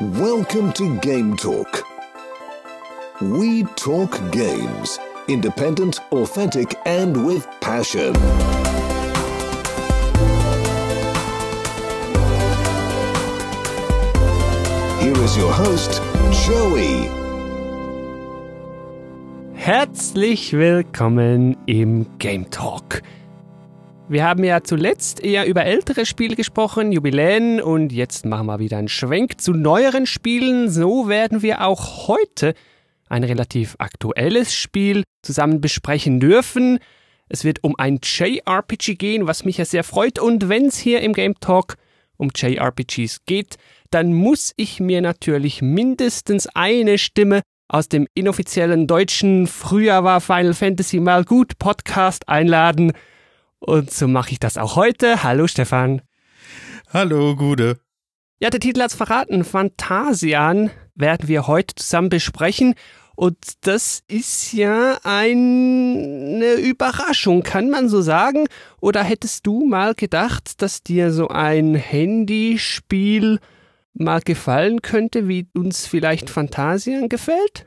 Welcome to Game Talk. We talk games. Independent, authentic, and with passion. Here is your host, Joey. Herzlich willkommen im Game Talk. Wir haben ja zuletzt eher über ältere Spiele gesprochen, Jubiläen, und jetzt machen wir wieder einen Schwenk zu neueren Spielen. So werden wir auch heute ein relativ aktuelles Spiel zusammen besprechen dürfen. Es wird um ein JRPG gehen, was mich ja sehr freut. Und wenn es hier im Game Talk um JRPGs geht, dann muss ich mir natürlich mindestens eine Stimme aus dem inoffiziellen deutschen Früher war Final Fantasy mal gut Podcast einladen. Und so mache ich das auch heute. Hallo Stefan. Hallo Gude. Ja, der Titel hat's verraten. Phantasian werden wir heute zusammen besprechen. Und das ist ja eine Überraschung, kann man so sagen? Oder hättest du mal gedacht, dass dir so ein Handyspiel mal gefallen könnte, wie uns vielleicht Phantasian gefällt?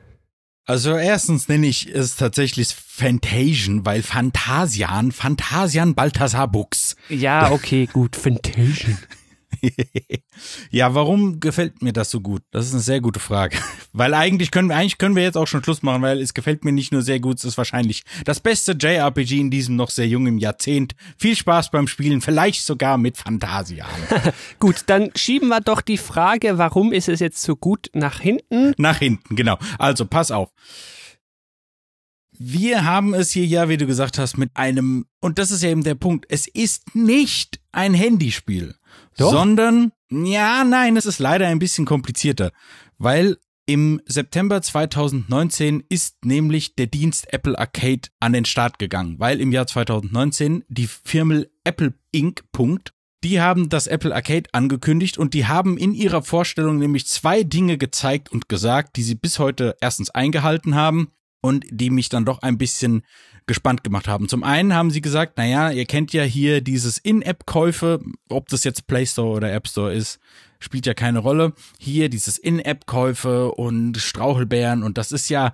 Also erstens nenne ich es tatsächlich Phantasian, weil Phantasian, Phantasian Balthasar Bux. Ja, okay, gut, Phantasian. ja, warum gefällt mir das so gut? Das ist eine sehr gute Frage. Weil eigentlich können wir, eigentlich können wir jetzt auch schon Schluss machen, weil es gefällt mir nicht nur sehr gut, es ist wahrscheinlich das beste JRPG in diesem noch sehr jungen Jahrzehnt. Viel Spaß beim Spielen, vielleicht sogar mit Fantasia. gut, dann schieben wir doch die Frage, warum ist es jetzt so gut nach hinten? Nach hinten, genau. Also, pass auf. Wir haben es hier ja, wie du gesagt hast, mit einem, und das ist ja eben der Punkt, es ist nicht ein Handyspiel. Doch. sondern, ja, nein, es ist leider ein bisschen komplizierter, weil im September 2019 ist nämlich der Dienst Apple Arcade an den Start gegangen, weil im Jahr 2019 die Firma Apple Inc. Punkt, die haben das Apple Arcade angekündigt und die haben in ihrer Vorstellung nämlich zwei Dinge gezeigt und gesagt, die sie bis heute erstens eingehalten haben und die mich dann doch ein bisschen gespannt gemacht haben. Zum einen haben sie gesagt, naja, ihr kennt ja hier dieses In-App-Käufe, ob das jetzt Play Store oder App Store ist, spielt ja keine Rolle. Hier dieses In-App-Käufe und Strauchelbeeren und das ist ja,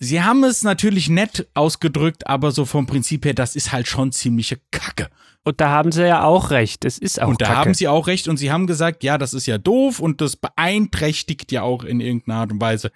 sie haben es natürlich nett ausgedrückt, aber so vom Prinzip her, das ist halt schon ziemliche Kacke. Und da haben sie ja auch recht. Es ist auch Und da Kacke. haben sie auch recht und sie haben gesagt, ja, das ist ja doof und das beeinträchtigt ja auch in irgendeiner Art und Weise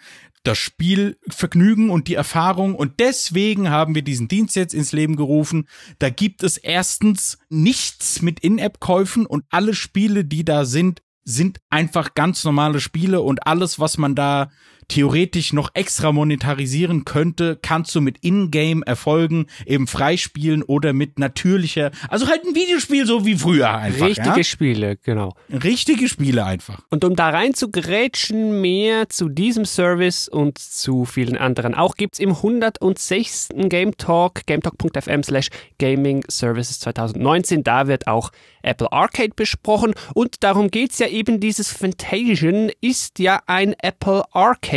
das Spielvergnügen und die Erfahrung. Und deswegen haben wir diesen Dienst jetzt ins Leben gerufen. Da gibt es erstens nichts mit In-App-Käufen und alle Spiele, die da sind, sind einfach ganz normale Spiele und alles, was man da theoretisch noch extra monetarisieren könnte, kannst du mit Ingame-Erfolgen eben freispielen oder mit natürlicher, also halt ein Videospiel so wie früher einfach. Richtige ja? Spiele, genau. Richtige Spiele einfach. Und um da rein zu grätschen, mehr zu diesem Service und zu vielen anderen auch gibt's im 106. Game Talk, gametalk.fm slash Gaming Services 2019. Da wird auch Apple Arcade besprochen und darum geht's ja eben, dieses Fantasian ist ja ein Apple Arcade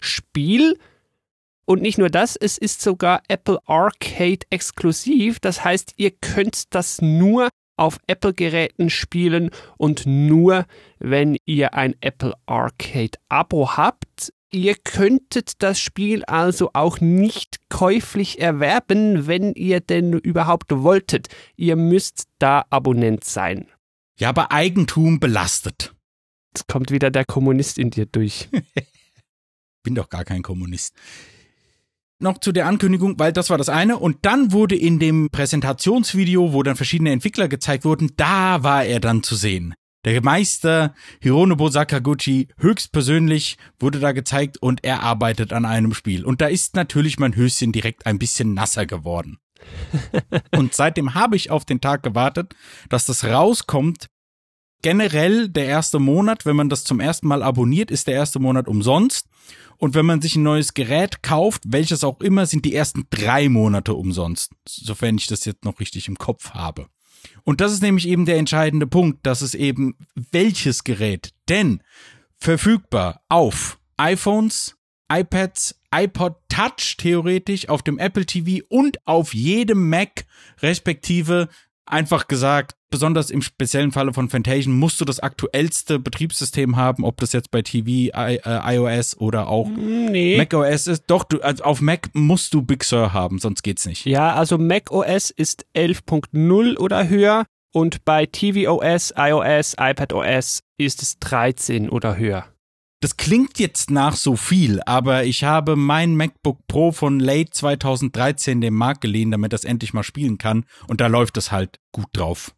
Spiel. Und nicht nur das, es ist sogar Apple Arcade exklusiv. Das heißt, ihr könnt das nur auf Apple-Geräten spielen und nur, wenn ihr ein Apple Arcade-Abo habt. Ihr könntet das Spiel also auch nicht käuflich erwerben, wenn ihr denn überhaupt wolltet. Ihr müsst da Abonnent sein. Ja, aber Eigentum belastet. Jetzt kommt wieder der Kommunist in dir durch. Bin doch gar kein Kommunist. Noch zu der Ankündigung, weil das war das eine. Und dann wurde in dem Präsentationsvideo, wo dann verschiedene Entwickler gezeigt wurden, da war er dann zu sehen. Der Meister Hironobu Sakaguchi höchstpersönlich wurde da gezeigt und er arbeitet an einem Spiel. Und da ist natürlich mein Höschen direkt ein bisschen nasser geworden. und seitdem habe ich auf den Tag gewartet, dass das rauskommt. Generell der erste Monat, wenn man das zum ersten Mal abonniert, ist der erste Monat umsonst. Und wenn man sich ein neues Gerät kauft, welches auch immer, sind die ersten drei Monate umsonst. Sofern ich das jetzt noch richtig im Kopf habe. Und das ist nämlich eben der entscheidende Punkt, dass es eben welches Gerät. Denn verfügbar auf iPhones, iPads, iPod Touch theoretisch, auf dem Apple TV und auf jedem Mac respektive einfach gesagt, besonders im speziellen Falle von Fantasia musst du das aktuellste Betriebssystem haben, ob das jetzt bei TV, I, äh, iOS oder auch Nee. macOS ist. Doch, du, also auf Mac musst du Big Sur haben, sonst geht's nicht. Ja, also macOS ist 11.0 oder höher und bei tvOS, iOS, iPadOS ist es 13 oder höher. Das klingt jetzt nach so viel, aber ich habe mein MacBook Pro von late 2013 dem Markt geliehen, damit das endlich mal spielen kann. Und da läuft es halt gut drauf.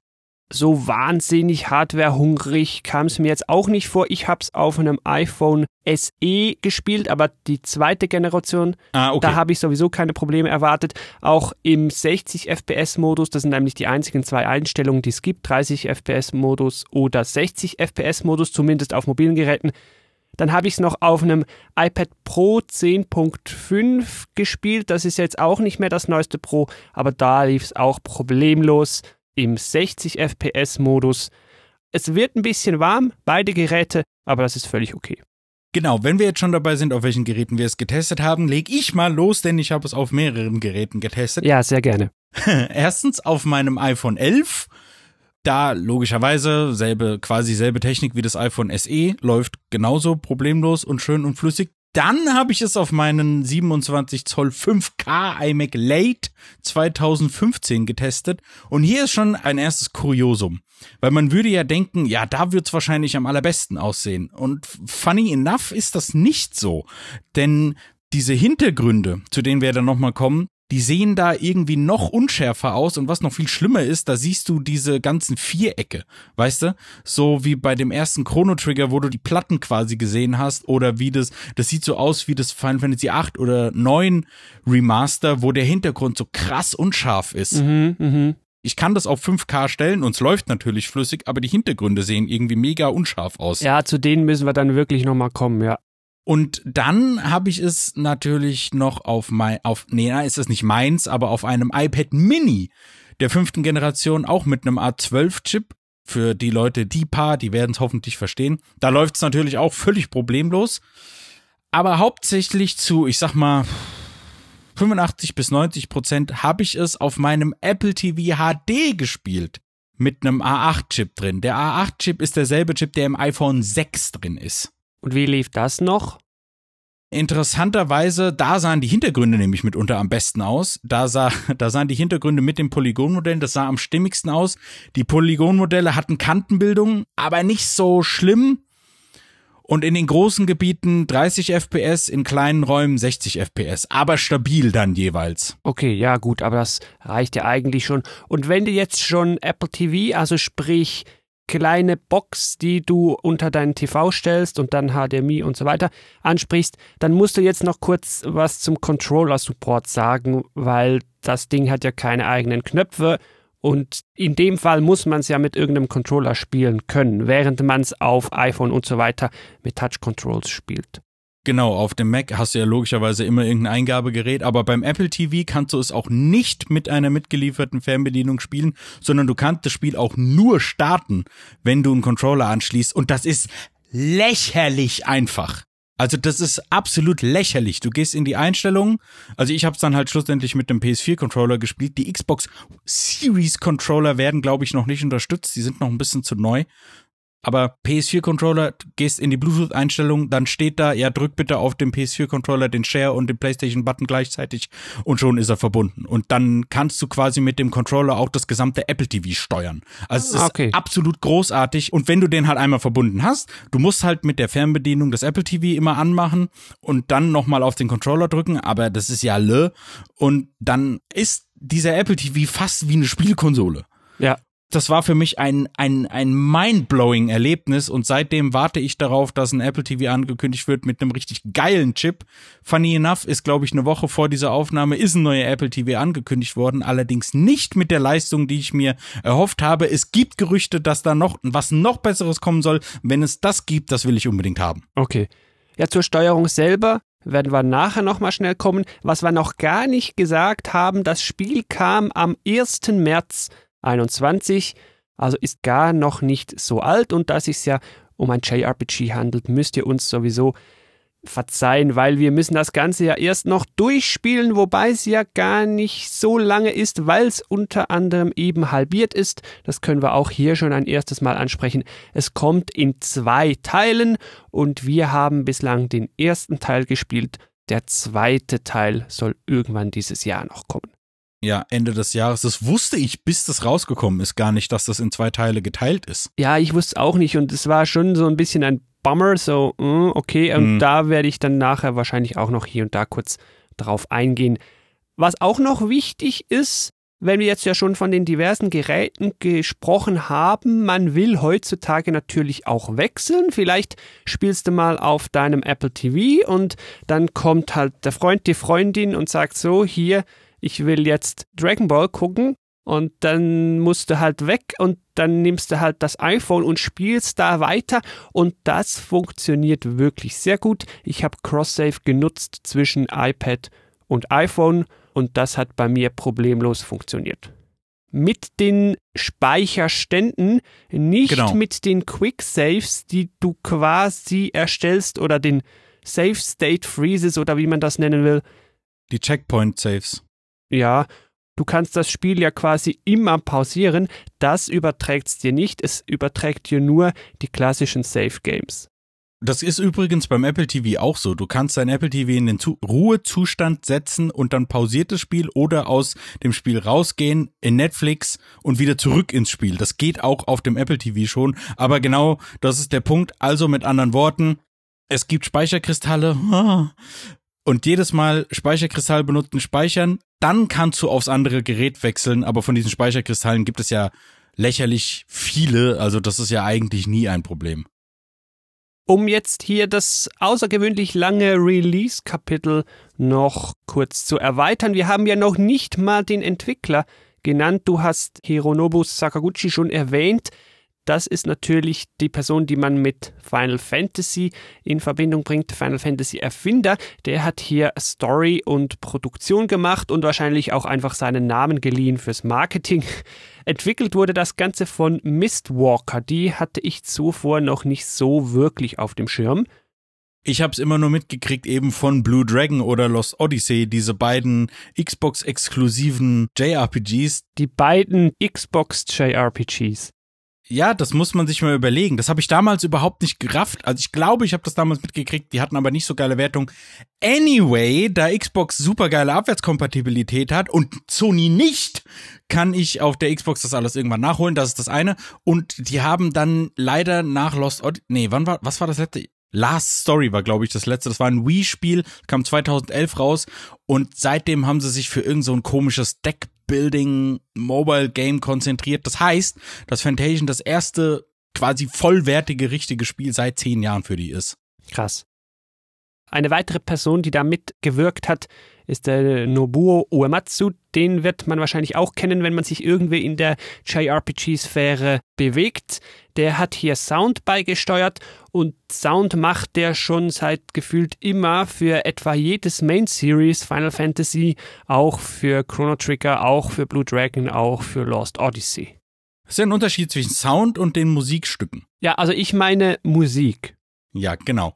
So wahnsinnig hardwarehungrig kam es mir jetzt auch nicht vor. Ich habe es auf einem iPhone SE gespielt, aber die zweite Generation, Ah, okay. da habe ich sowieso keine Probleme erwartet. Auch im 60 FPS-Modus, das sind nämlich die einzigen zwei Einstellungen, die es gibt, 30 FPS-Modus oder 60 FPS-Modus, zumindest auf mobilen Geräten. Dann habe ich es noch auf einem iPad Pro 10.5 gespielt. Das ist jetzt auch nicht mehr das neueste Pro, aber da lief es auch problemlos im 60 FPS-Modus. Es wird ein bisschen warm, beide Geräte, aber das ist völlig okay. Genau, wenn wir jetzt schon dabei sind, auf welchen Geräten wir es getestet haben, leg ich mal los, denn ich habe es auf mehreren Geräten getestet. Ja, sehr gerne. Erstens auf meinem iPhone 11. Da logischerweise selbe, quasi selbe Technik wie das iPhone SE, läuft genauso problemlos und schön und flüssig. Dann habe ich es auf meinen 27 Zoll 5K iMac Late 2015 getestet. Und hier ist schon ein erstes Kuriosum. Weil man würde ja denken, ja, da wird's wahrscheinlich am allerbesten aussehen. Und funny enough ist das nicht so. Denn diese Hintergründe, zu denen wir dann nochmal kommen, die sehen da irgendwie noch unschärfer aus und was noch viel schlimmer ist, da siehst du diese ganzen Vierecke, weißt du? So wie bei dem ersten Chrono Trigger, wo du die Platten quasi gesehen hast oder wie das, das sieht so aus wie das Final Fantasy 8 oder 9 Remaster, wo der Hintergrund so krass unscharf ist. Mhm, mhm. Ich kann das auf 5K stellen und es läuft natürlich flüssig, aber die Hintergründe sehen irgendwie mega unscharf aus. Ja, zu denen müssen wir dann wirklich nochmal kommen, ja. Und dann habe ich es natürlich noch auf mein, auf, nee, na, ist es nicht meins, aber auf einem iPad Mini der fünften Generation, auch mit einem A12-Chip. Für die Leute, die paar, die werden es hoffentlich verstehen. Da läuft es natürlich auch völlig problemlos. Aber hauptsächlich zu, ich sag mal, 85 bis 90 Prozent habe ich es auf meinem Apple TV HD gespielt. Mit einem A8-Chip drin. Der A8-Chip ist derselbe Chip, der im iPhone 6 drin ist. Und wie lief das noch? Interessanterweise, da sahen die Hintergründe nämlich mitunter am besten aus. Da, sah, da sahen die Hintergründe mit den Polygonmodellen, das sah am stimmigsten aus. Die Polygonmodelle hatten Kantenbildung, aber nicht so schlimm. Und in den großen Gebieten 30 FPS, in kleinen Räumen 60 FPS, aber stabil dann jeweils. Okay, ja gut, aber das reicht ja eigentlich schon. Und wenn du jetzt schon Apple TV, also sprich kleine Box, die du unter deinen TV stellst und dann HDMI und so weiter ansprichst, dann musst du jetzt noch kurz was zum Controller-Support sagen, weil das Ding hat ja keine eigenen Knöpfe und in dem Fall muss man es ja mit irgendeinem Controller spielen können, während man es auf iPhone und so weiter mit Touch Controls spielt. Genau, auf dem Mac hast du ja logischerweise immer irgendein Eingabegerät, aber beim Apple TV kannst du es auch nicht mit einer mitgelieferten Fernbedienung spielen, sondern du kannst das Spiel auch nur starten, wenn du einen Controller anschließt und das ist lächerlich einfach. Also das ist absolut lächerlich. Du gehst in die Einstellungen. Also ich habe es dann halt schlussendlich mit dem PS4-Controller gespielt. Die Xbox Series-Controller werden, glaube ich, noch nicht unterstützt. Die sind noch ein bisschen zu neu. Aber PS4-Controller, gehst in die Bluetooth-Einstellung, dann steht da, ja, drück bitte auf dem PS4-Controller den Share und den PlayStation-Button gleichzeitig und schon ist er verbunden. Und dann kannst du quasi mit dem Controller auch das gesamte Apple TV steuern. Also es ist Okay. absolut großartig. Und wenn du den halt einmal verbunden hast, du musst halt mit der Fernbedienung das Apple TV immer anmachen und dann nochmal auf den Controller drücken, aber das ist ja le. Und dann ist dieser Apple TV fast wie eine Spielkonsole Ja, das war für mich ein, ein, ein mind-blowing Erlebnis und seitdem warte ich darauf, dass ein Apple TV angekündigt wird mit einem richtig geilen Chip. Funny enough ist, glaube ich, eine Woche vor dieser Aufnahme ist ein neuer Apple TV angekündigt worden, allerdings nicht mit der Leistung, die ich mir erhofft habe. Es gibt Gerüchte, dass da noch was noch besseres kommen soll. Wenn es das gibt, das will ich unbedingt haben. Okay. Ja, zur Steuerung selber werden wir nachher nochmal schnell kommen. Was wir noch gar nicht gesagt haben, das Spiel kam am 1. März 21, also ist gar noch nicht so alt und da es sich ja um ein JRPG handelt, müsst ihr uns sowieso verzeihen, weil wir müssen das Ganze ja erst noch durchspielen, wobei es ja gar nicht so lange ist, weil es unter anderem eben halbiert ist. Das können wir auch hier schon ein erstes Mal ansprechen. Es kommt in zwei Teilen und wir haben bislang den ersten Teil gespielt. Der zweite Teil soll irgendwann dieses Jahr noch kommen. Ja, Ende des Jahres. Das wusste ich, bis das rausgekommen ist, gar nicht, dass das in zwei Teile geteilt ist. Ja, ich wusste auch nicht und es war schon so ein bisschen ein Bummer, so, mm, okay, und mhm. da werde ich dann nachher wahrscheinlich auch noch hier und da kurz drauf eingehen. Was auch noch wichtig ist, wenn wir jetzt ja schon von den diversen Geräten gesprochen haben, man will heutzutage natürlich auch wechseln. Vielleicht spielst du mal auf deinem Apple TV und dann kommt halt der Freund, die Freundin und sagt so, hier, ich will jetzt Dragon Ball gucken und dann musst du halt weg und dann nimmst du halt das iPhone und spielst da weiter und das funktioniert wirklich sehr gut. Ich habe Cross-Save genutzt zwischen iPad und iPhone und das hat bei mir problemlos funktioniert. Mit den Speicherständen, nicht genau. mit den Quick Saves, die du quasi erstellst oder den Save State Freezes oder wie man das nennen will. Die Checkpoint Saves. Ja, du kannst das Spiel ja quasi immer pausieren. Das überträgt es dir nicht. Es überträgt dir nur die klassischen Save Games. Das ist übrigens beim Apple TV auch so. Du kannst dein Apple TV in den Zu Ruhezustand setzen und dann pausiert das Spiel oder aus dem Spiel rausgehen in Netflix und wieder zurück ins Spiel. Das geht auch auf dem Apple TV schon. Aber genau, das ist der Punkt. Also mit anderen Worten, es gibt Speicherkristalle. Und jedes Mal Speicherkristall benutzen, speichern, dann kannst du aufs andere Gerät wechseln, aber von diesen Speicherkristallen gibt es ja lächerlich viele, also das ist ja eigentlich nie ein Problem. Um jetzt hier das außergewöhnlich lange Release-Kapitel noch kurz zu erweitern, wir haben ja noch nicht mal den Entwickler genannt. Du hast Hironobu Sakaguchi schon erwähnt. Das ist natürlich die Person, die man mit Final Fantasy in Verbindung bringt. Final Fantasy Erfinder, der hat hier Story und Produktion gemacht und wahrscheinlich auch einfach seinen Namen geliehen fürs Marketing. Entwickelt wurde das Ganze von Mistwalker. Die hatte ich zuvor noch nicht so wirklich auf dem Schirm. Ich habe es immer nur mitgekriegt eben von Blue Dragon oder Lost Odyssey, diese beiden Xbox-exklusiven JRPGs. Die beiden Xbox JRPGs. Ja, das muss man sich mal überlegen. Das habe ich damals überhaupt nicht gerafft. Also ich glaube, ich habe das damals mitgekriegt. Die hatten aber nicht so geile Wertung. Anyway, da Xbox super geile Abwärtskompatibilität hat und Sony nicht, kann ich auf der Xbox das alles irgendwann nachholen. Das ist das eine. Und die haben dann leider nach Lost Odyssey, nee, wann war, was war das letzte? Last Story war, glaube ich, das letzte. Das war ein Wii-Spiel, kam 2011 raus und seitdem haben sie sich für irgend so ein komisches Deck Building Mobile Game konzentriert. Das heißt, dass Fantasia das erste quasi vollwertige, richtige Spiel seit zehn Jahren für die ist. Krass. Eine weitere Person, die da mitgewirkt hat, ist der Nobuo Uematsu. Den wird man wahrscheinlich auch kennen, wenn man sich irgendwie in der JRPG-Sphäre bewegt. Der hat hier Sound beigesteuert und Sound macht der schon seit gefühlt immer für etwa jedes Main Series Final Fantasy, auch für Chrono Trigger, auch für Blue Dragon, auch für Lost Odyssey. Das ist ja ein Unterschied zwischen Sound und den Musikstücken. Ja, also ich meine Musik. Ja, genau.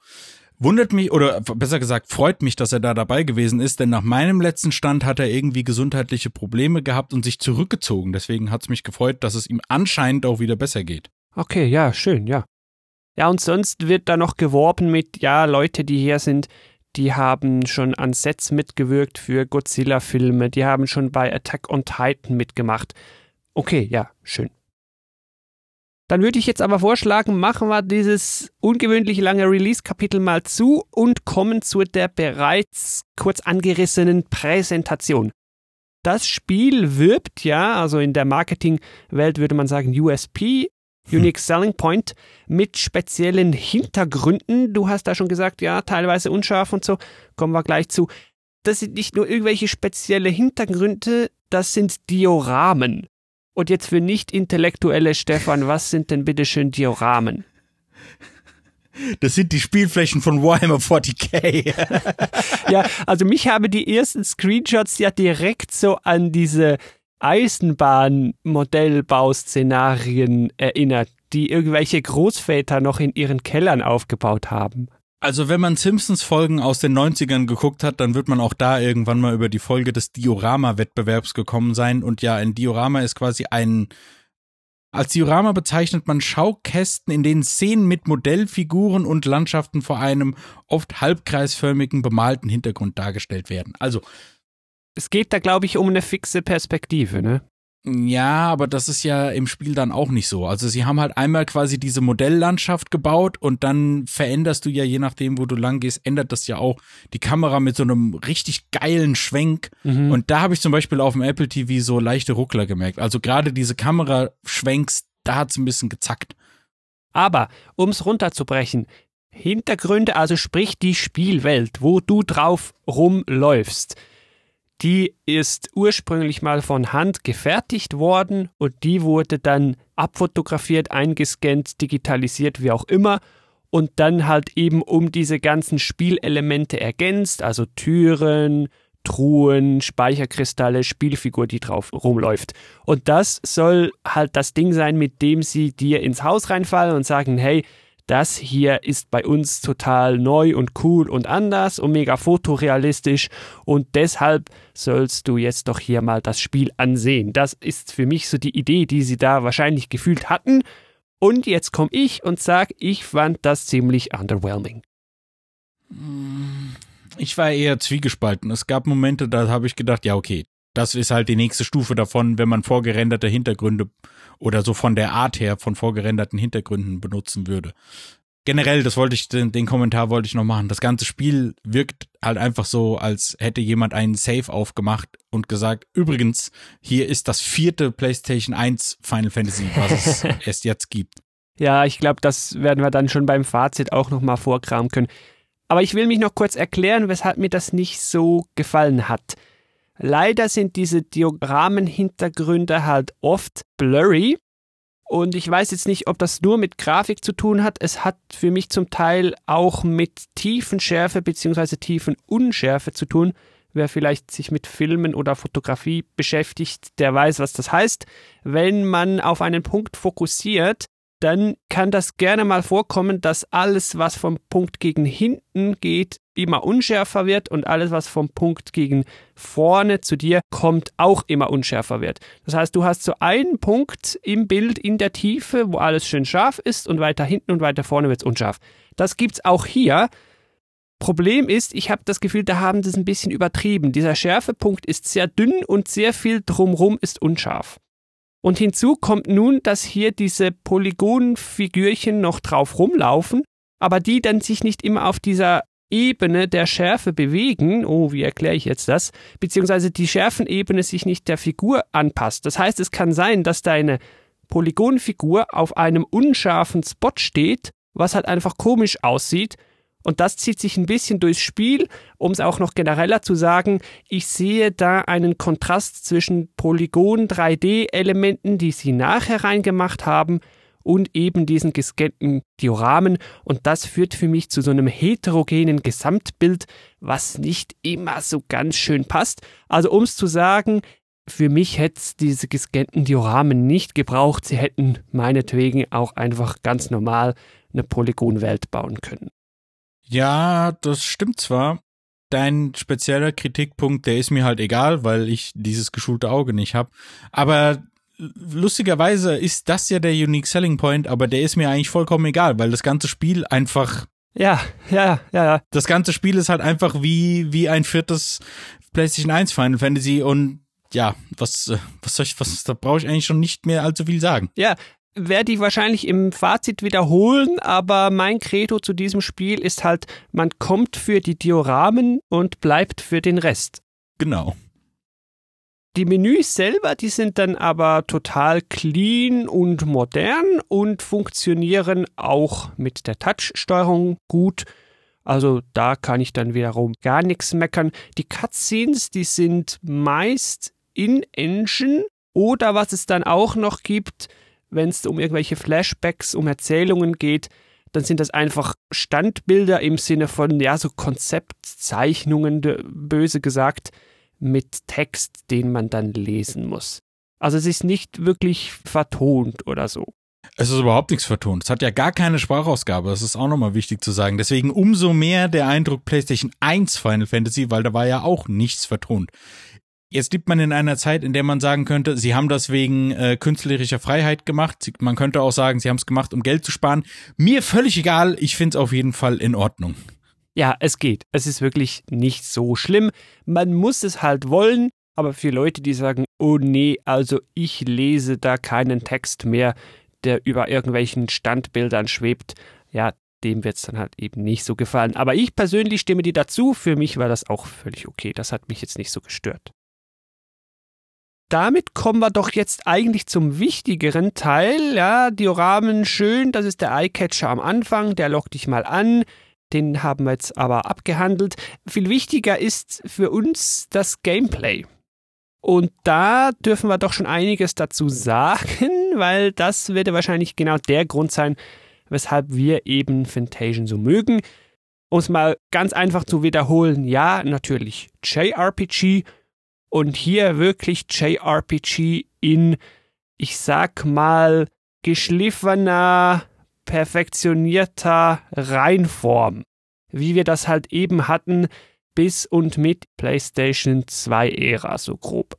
Wundert mich, oder besser gesagt, freut mich, dass er da dabei gewesen ist, denn nach meinem letzten Stand hat er irgendwie gesundheitliche Probleme gehabt und sich zurückgezogen. Deswegen hat es mich gefreut, dass es ihm anscheinend auch wieder besser geht. Okay, ja, schön, ja. Ja, und sonst wird da noch geworben mit, ja, Leute, die hier sind, die haben schon an Sets mitgewirkt für Godzilla-Filme, die haben schon bei Attack on Titan mitgemacht. Okay, ja, schön. Dann würde ich jetzt aber vorschlagen, machen wir dieses ungewöhnlich lange Release-Kapitel mal zu und kommen zu der bereits kurz angerissenen Präsentation. Das Spiel wirbt ja, also in der Marketingwelt würde man sagen USP, Unique Selling Point, mit speziellen Hintergründen. Du hast da schon gesagt, ja, teilweise unscharf und so, kommen wir gleich zu. Das sind nicht nur irgendwelche spezielle Hintergründe, das sind Dioramen. Und jetzt für nicht-intellektuelle Stefan, was sind denn bitte schön Dioramen? Das sind die Spielflächen von Warhammer 40k. ja, also mich haben die ersten Screenshots ja direkt so an diese Eisenbahn-Modellbauszenarien erinnert, die irgendwelche Großväter noch in ihren Kellern aufgebaut haben. Also wenn man Simpsons-Folgen aus den 90ern geguckt hat, dann wird man auch da irgendwann mal über die Folge des Diorama-Wettbewerbs gekommen sein. Und ja, ein Diorama ist quasi ein als Diorama bezeichnet man Schaukästen, in denen Szenen mit Modellfiguren und Landschaften vor einem oft halbkreisförmigen bemalten Hintergrund dargestellt werden. Also es geht da, glaube ich, um eine fixe Perspektive, ne? Ja, aber das ist ja im Spiel dann auch nicht so. Also sie haben halt einmal quasi diese Modelllandschaft gebaut und dann veränderst du ja, je nachdem, wo du lang gehst, ändert das ja auch die Kamera mit so einem richtig geilen Schwenk. Mhm. Und da habe ich zum Beispiel auf dem Apple TV so leichte Ruckler gemerkt. Also gerade diese Kameraschwenks, da hat's ein bisschen gezackt. Aber, ums runterzubrechen, Hintergründe, also sprich die Spielwelt, wo du drauf rumläufst die ist ursprünglich mal von Hand gefertigt worden und die wurde dann abfotografiert, eingescannt, digitalisiert, wie auch immer und dann halt eben um diese ganzen Spielelemente ergänzt, also Türen, Truhen, Speicherkristalle, Spielfigur, die drauf rumläuft. Und das soll halt das Ding sein, mit dem sie dir ins Haus reinfallen und sagen, hey, das hier ist bei uns total neu und cool und anders und mega fotorealistisch und deshalb sollst du jetzt doch hier mal das Spiel ansehen. Das ist für mich so die Idee, die sie da wahrscheinlich gefühlt hatten. Und jetzt komme ich und sage, ich fand das ziemlich underwhelming. Ich war eher zwiegespalten. Es gab Momente, da habe ich gedacht, ja, okay, das ist halt die nächste Stufe davon, wenn man vorgerenderte Hintergründe oder so von der Art her von vorgerenderten Hintergründen benutzen würde. Generell, das wollte ich, den, den Kommentar wollte ich noch machen. Das ganze Spiel wirkt halt einfach so, als hätte jemand einen Safe aufgemacht und gesagt, übrigens, hier ist das vierte PlayStation 1 Final Fantasy, was es erst jetzt gibt. Ja, ich glaube, das werden wir dann schon beim Fazit auch nochmal vorkramen können. Aber ich will mich noch kurz erklären, weshalb mir das nicht so gefallen hat. Leider sind diese Diagrammenhintergründe halt oft blurry. Und ich weiß jetzt nicht, ob das nur mit Grafik zu tun hat. Es hat für mich zum Teil auch mit Tiefenschärfe bzw. Tiefenunschärfe zu tun. Wer vielleicht sich mit Filmen oder Fotografie beschäftigt, der weiß, was das heißt. Wenn man auf einen Punkt fokussiert, dann kann das gerne mal vorkommen, dass alles, was vom Punkt gegen hinten geht, immer unschärfer wird und alles, was vom Punkt gegen vorne zu dir kommt, auch immer unschärfer wird. Das heißt, du hast so einen Punkt im Bild in der Tiefe, wo alles schön scharf ist und weiter hinten und weiter vorne wird es unscharf. Das gibt es auch hier. Problem ist, ich habe das Gefühl, da haben sie es ein bisschen übertrieben. Dieser Schärfepunkt ist sehr dünn und sehr viel drumrum ist unscharf. Und hinzu kommt nun, dass hier diese Polygonfigürchen noch drauf rumlaufen, aber die dann sich nicht immer auf dieser Ebene der Schärfe bewegen, oh, wie erkläre ich jetzt das, beziehungsweise die Schärfenebene sich nicht der Figur anpasst. Das heißt, es kann sein, dass deine Polygonfigur auf einem unscharfen Spot steht, was halt einfach komisch aussieht und das zieht sich ein bisschen durchs Spiel, um es auch noch genereller zu sagen. Ich sehe da einen Kontrast zwischen Polygon 3D-Elementen, die sie nachher reingemacht haben, und eben diesen gescannten Dioramen. Und das führt für mich zu so einem heterogenen Gesamtbild, was nicht immer so ganz schön passt. Also um es zu sagen, für mich hätte es diese gescannten Dioramen nicht gebraucht. Sie hätten meinetwegen auch einfach ganz normal eine Polygonwelt bauen können. Ja, das stimmt zwar. Dein spezieller Kritikpunkt, der ist mir halt egal, weil ich dieses geschulte Auge nicht habe. Aber lustigerweise ist das ja der Unique Selling Point, aber der ist mir eigentlich vollkommen egal, weil das ganze Spiel einfach. Ja, ja, ja, ja. Das ganze Spiel ist halt einfach wie, wie ein viertes PlayStation 1 Final Fantasy und ja, was, was soll ich, was, da brauche ich eigentlich schon nicht mehr allzu viel sagen. Ja, werde ich wahrscheinlich im Fazit wiederholen, aber mein Credo zu diesem Spiel ist halt, man kommt für die Dioramen und bleibt für den Rest. Genau. Die Menüs selber, die sind dann aber total clean und modern und funktionieren auch mit der Touch-Steuerung gut. Also da kann ich dann wiederum gar nichts meckern. Die Cutscenes, die sind meist in Engine oder was es dann auch noch gibt, wenn es um irgendwelche Flashbacks, um Erzählungen geht, dann sind das einfach Standbilder im Sinne von, ja, so Konzeptzeichnungen, böse gesagt, mit Text, den man dann lesen muss. Also es ist nicht wirklich vertont oder so. Es ist überhaupt nichts vertont. Es hat ja gar keine Sprachausgabe. Das ist auch nochmal wichtig zu sagen. Deswegen umso mehr der Eindruck PlayStation 1 Final Fantasy, weil da war ja auch nichts vertont. Jetzt lebt man in einer Zeit, in der man sagen könnte, sie haben das wegen äh, künstlerischer Freiheit gemacht. Man könnte auch sagen, sie haben es gemacht, um Geld zu sparen. Mir völlig egal. Ich finde es auf jeden Fall in Ordnung. Ja, es geht. Es ist wirklich nicht so schlimm. Man muss es halt wollen. Aber für Leute, die sagen, oh nee, also ich lese da keinen Text mehr, der über irgendwelchen Standbildern schwebt, ja, dem wird es dann halt eben nicht so gefallen. Aber ich persönlich stimme dir dazu. Für mich war das auch völlig okay. Das hat mich jetzt nicht so gestört. Damit kommen wir doch jetzt eigentlich zum wichtigeren Teil. Ja, Dioramen schön, das ist der Eyecatcher am Anfang, der lockt dich mal an. Den haben wir jetzt aber abgehandelt. Viel wichtiger ist für uns das Gameplay. Und da dürfen wir doch schon einiges dazu sagen, weil das wird ja wahrscheinlich genau der Grund sein, weshalb wir eben Fantasian so mögen. Um es mal ganz einfach zu wiederholen, ja, natürlich JRPG und hier wirklich JRPG in, ich sag mal, geschliffener, perfektionierter Reinform, wie wir das halt eben hatten bis und mit PlayStation 2 Ära, so grob.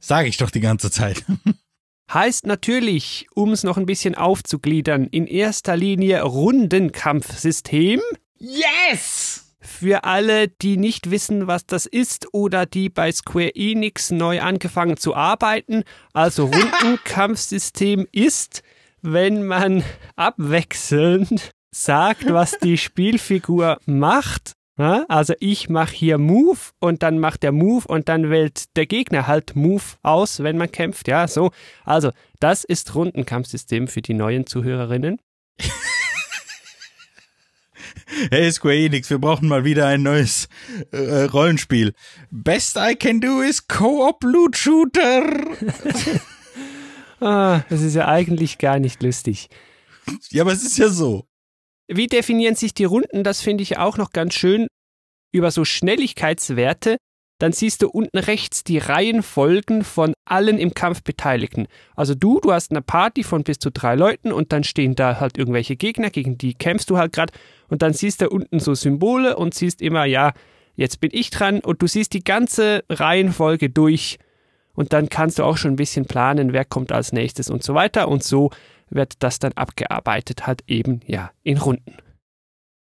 Sag ich doch die ganze Zeit. Heißt natürlich, um es noch ein bisschen aufzugliedern, in erster Linie Rundenkampfsystem. Yes! Für alle, die nicht wissen, was das ist oder die bei Square Enix neu angefangen zu arbeiten, also Rundenkampfsystem ist, wenn man abwechselnd sagt, was die Spielfigur macht also ich mache hier Move und dann macht der Move und dann wählt der Gegner halt Move aus, wenn man kämpft. Ja, so. Also das ist Rundenkampfsystem für die neuen Zuhörerinnen. hey Square Enix, wir brauchen mal wieder ein neues äh, Rollenspiel. Best I can do is Co-op Loot Shooter. ah, das ist ja eigentlich gar nicht lustig. Ja, aber es ist ja so. Wie definieren sich die Runden? Das finde ich auch noch ganz schön. Über so Schnelligkeitswerte, dann siehst du unten rechts die Reihenfolgen von allen im Kampf Beteiligten. Also du, du hast eine Party von bis zu drei Leuten und dann stehen da halt irgendwelche Gegner, gegen die kämpfst du halt gerade und dann siehst du unten so Symbole und siehst immer, ja, jetzt bin ich dran und du siehst die ganze Reihenfolge durch und dann kannst du auch schon ein bisschen planen, wer kommt als nächstes und so weiter und so wird das dann abgearbeitet, halt eben ja in Runden.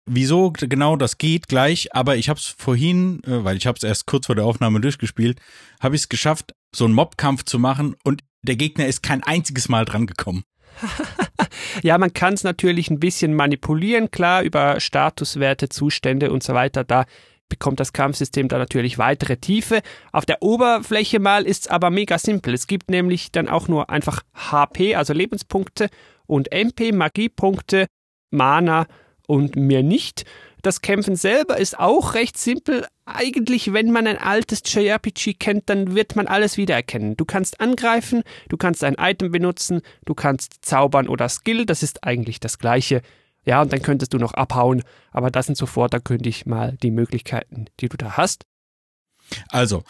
Wieso genau das geht gleich, aber ich habe es vorhin, äh, weil ich habe es erst kurz vor der Aufnahme durchgespielt, habe ich es geschafft, so einen Mobkampf zu machen und der Gegner ist kein einziges Mal dran gekommen. ja, man kann es natürlich ein bisschen manipulieren, klar, über Statuswerte, Zustände und so weiter. Da bekommt das Kampfsystem da natürlich weitere Tiefe. Auf der Oberfläche mal ist es aber mega simpel. Es gibt nämlich dann auch nur einfach HP, also Lebenspunkte, und MP, Magiepunkte, Mana und mehr nicht. Das Kämpfen selber ist auch recht simpel. Eigentlich, wenn man ein altes JRPG kennt, dann wird man alles wiedererkennen. Du kannst angreifen, du kannst ein Item benutzen, du kannst zaubern oder Skill, das ist eigentlich das gleiche. Ja, und dann könntest du noch abhauen, aber das sind sofort, da könnte ich mal die Möglichkeiten, die du da hast. Also,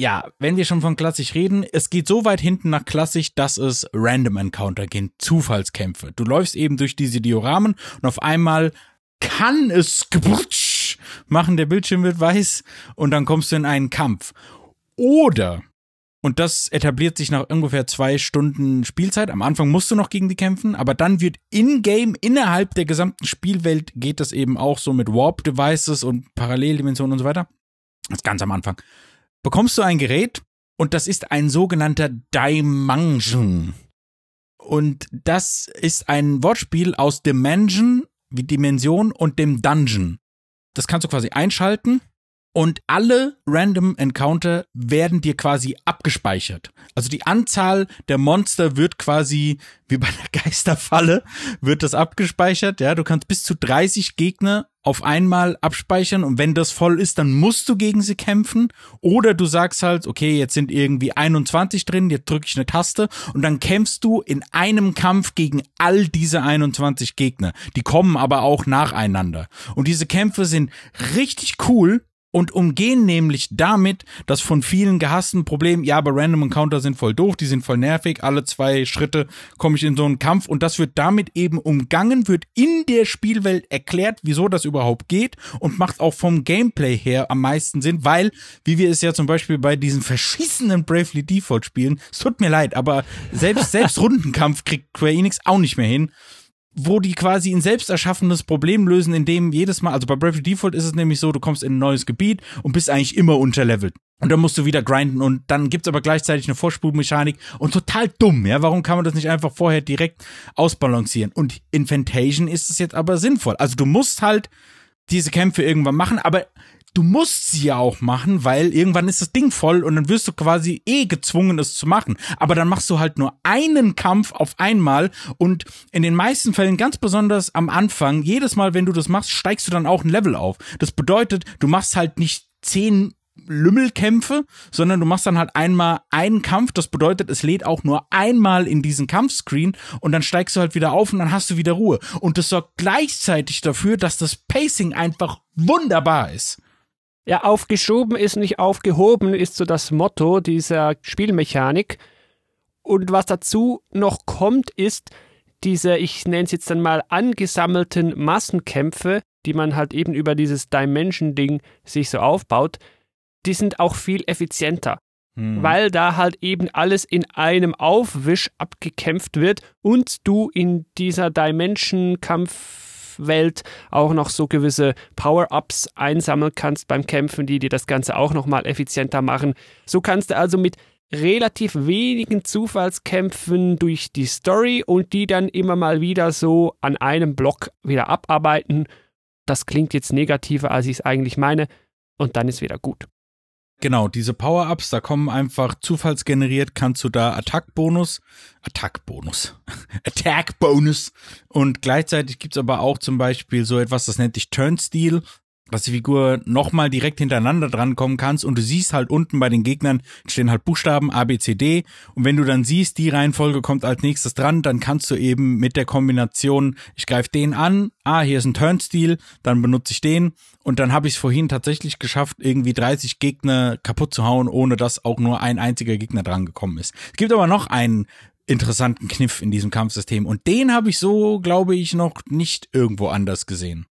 ja, wenn wir schon von klassisch reden, es geht so weit hinten nach klassisch, dass es Random Encounter gibt, Zufallskämpfe. Du läufst eben durch diese Dioramen und auf einmal kann es machen, der Bildschirm wird weiß und dann kommst du in einen Kampf. Oder und das etabliert sich nach ungefähr zwei Stunden Spielzeit. Am Anfang musst du noch gegen die kämpfen, aber dann wird in-game, innerhalb der gesamten Spielwelt, geht das eben auch so mit Warp-Devices und Paralleldimensionen und so weiter. Das ist ganz am Anfang. Bekommst du ein Gerät und das ist ein sogenannter Dimension. Und das ist ein Wortspiel aus Dimension, wie Dimension, und dem Dungeon. Das kannst du quasi einschalten und alle Random Encounter werden dir quasi abgespeichert. Also die Anzahl der Monster wird quasi, wie bei der Geisterfalle, wird das abgespeichert. Ja, du kannst bis zu 30 Gegner auf einmal abspeichern und wenn das voll ist, dann musst du gegen sie kämpfen. Oder du sagst halt, okay, jetzt sind irgendwie 21 drin, jetzt drücke ich eine Taste und dann kämpfst du in einem Kampf gegen all diese 21 Gegner. Die kommen aber auch nacheinander. Und diese Kämpfe sind richtig cool, und umgehen nämlich damit das von vielen gehassten Problem, ja, aber Random Encounter sind voll doof, die sind voll nervig, alle zwei Schritte komme ich in so einen Kampf und das wird damit eben umgangen, wird in der Spielwelt erklärt, wieso das überhaupt geht und macht auch vom Gameplay her am meisten Sinn, weil, wie wir es ja zum Beispiel bei diesen verschissenen Bravely Default spielen, es tut mir leid, aber selbst, selbst Rundenkampf kriegt Square Enix auch nicht mehr hin wo die quasi ein selbst erschaffenes Problem lösen, indem jedes Mal, also bei Bravely Default ist es nämlich so, du kommst in ein neues Gebiet und bist eigentlich immer unterlevelt. Und dann musst du wieder grinden und dann gibt's aber gleichzeitig eine Vorspulmechanik und total dumm, ja. Warum kann man das nicht einfach vorher direkt ausbalancieren? Und in Fantasion ist es jetzt aber sinnvoll. Also du musst halt diese Kämpfe irgendwann machen, aber du musst sie ja auch machen, weil irgendwann ist das Ding voll und dann wirst du quasi eh gezwungen, es zu machen. Aber dann machst du halt nur einen Kampf auf einmal und in den meisten Fällen, ganz besonders am Anfang, jedes Mal, wenn du das machst, steigst du dann auch ein Level auf. Das bedeutet, du machst halt nicht zehn Lümmelkämpfe, sondern du machst dann halt einmal einen Kampf. Das bedeutet, es lädt auch nur einmal in diesen Kampfscreen und dann steigst du halt wieder auf und dann hast du wieder Ruhe. Und das sorgt gleichzeitig dafür, dass das Pacing einfach wunderbar ist. Ja, aufgeschoben ist nicht aufgehoben, ist so das Motto dieser Spielmechanik. Und was dazu noch kommt, ist diese, ich nenne es jetzt dann mal, angesammelten Massenkämpfe, die man halt eben über dieses Dimension-Ding sich so aufbaut, die sind auch viel effizienter. Hm. Weil da halt eben alles in einem Aufwisch abgekämpft wird und du in dieser Dimension-Kampf Welt auch noch so gewisse Power-Ups einsammeln kannst beim Kämpfen, die dir das Ganze auch nochmal effizienter machen. So kannst du also mit relativ wenigen Zufallskämpfen durch die Story und die dann immer mal wieder so an einem Block wieder abarbeiten. Das klingt jetzt negativer, als ich es eigentlich meine, und dann ist wieder gut. Genau, diese Power-Ups, da kommen einfach zufallsgeneriert, kannst du da Attack-Bonus, Attack-Bonus, Attack-Bonus. Und gleichzeitig gibt's aber auch zum Beispiel so etwas, das nennt sich Turnstile, dass die Figur nochmal direkt hintereinander drankommen kannst und du siehst halt unten bei den Gegnern stehen halt Buchstaben A, B, C, D. Und wenn du dann siehst, die Reihenfolge kommt als nächstes dran, dann kannst du eben mit der Kombination, ich greife den an, ah, hier ist ein Turnstil, dann benutze ich den. Und dann habe ich es vorhin tatsächlich geschafft, irgendwie 30 Gegner kaputt zu hauen, ohne dass auch nur ein einziger Gegner dran gekommen ist. Es gibt aber noch einen interessanten Kniff in diesem Kampfsystem und den habe ich so, glaube ich, noch nicht irgendwo anders gesehen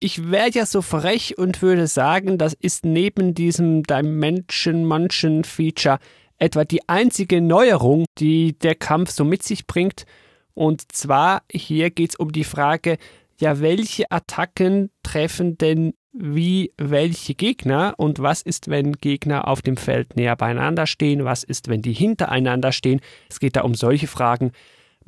ich wäre ja so frech und würde sagen, das ist neben diesem Dimension-Mansion-Feature etwa die einzige Neuerung, die der Kampf so mit sich bringt. Und zwar hier geht es um die Frage, ja, welche Attacken treffen denn wie welche Gegner und was ist, wenn Gegner auf dem Feld näher beieinander stehen, was ist, wenn die hintereinander stehen. Es geht da um solche Fragen.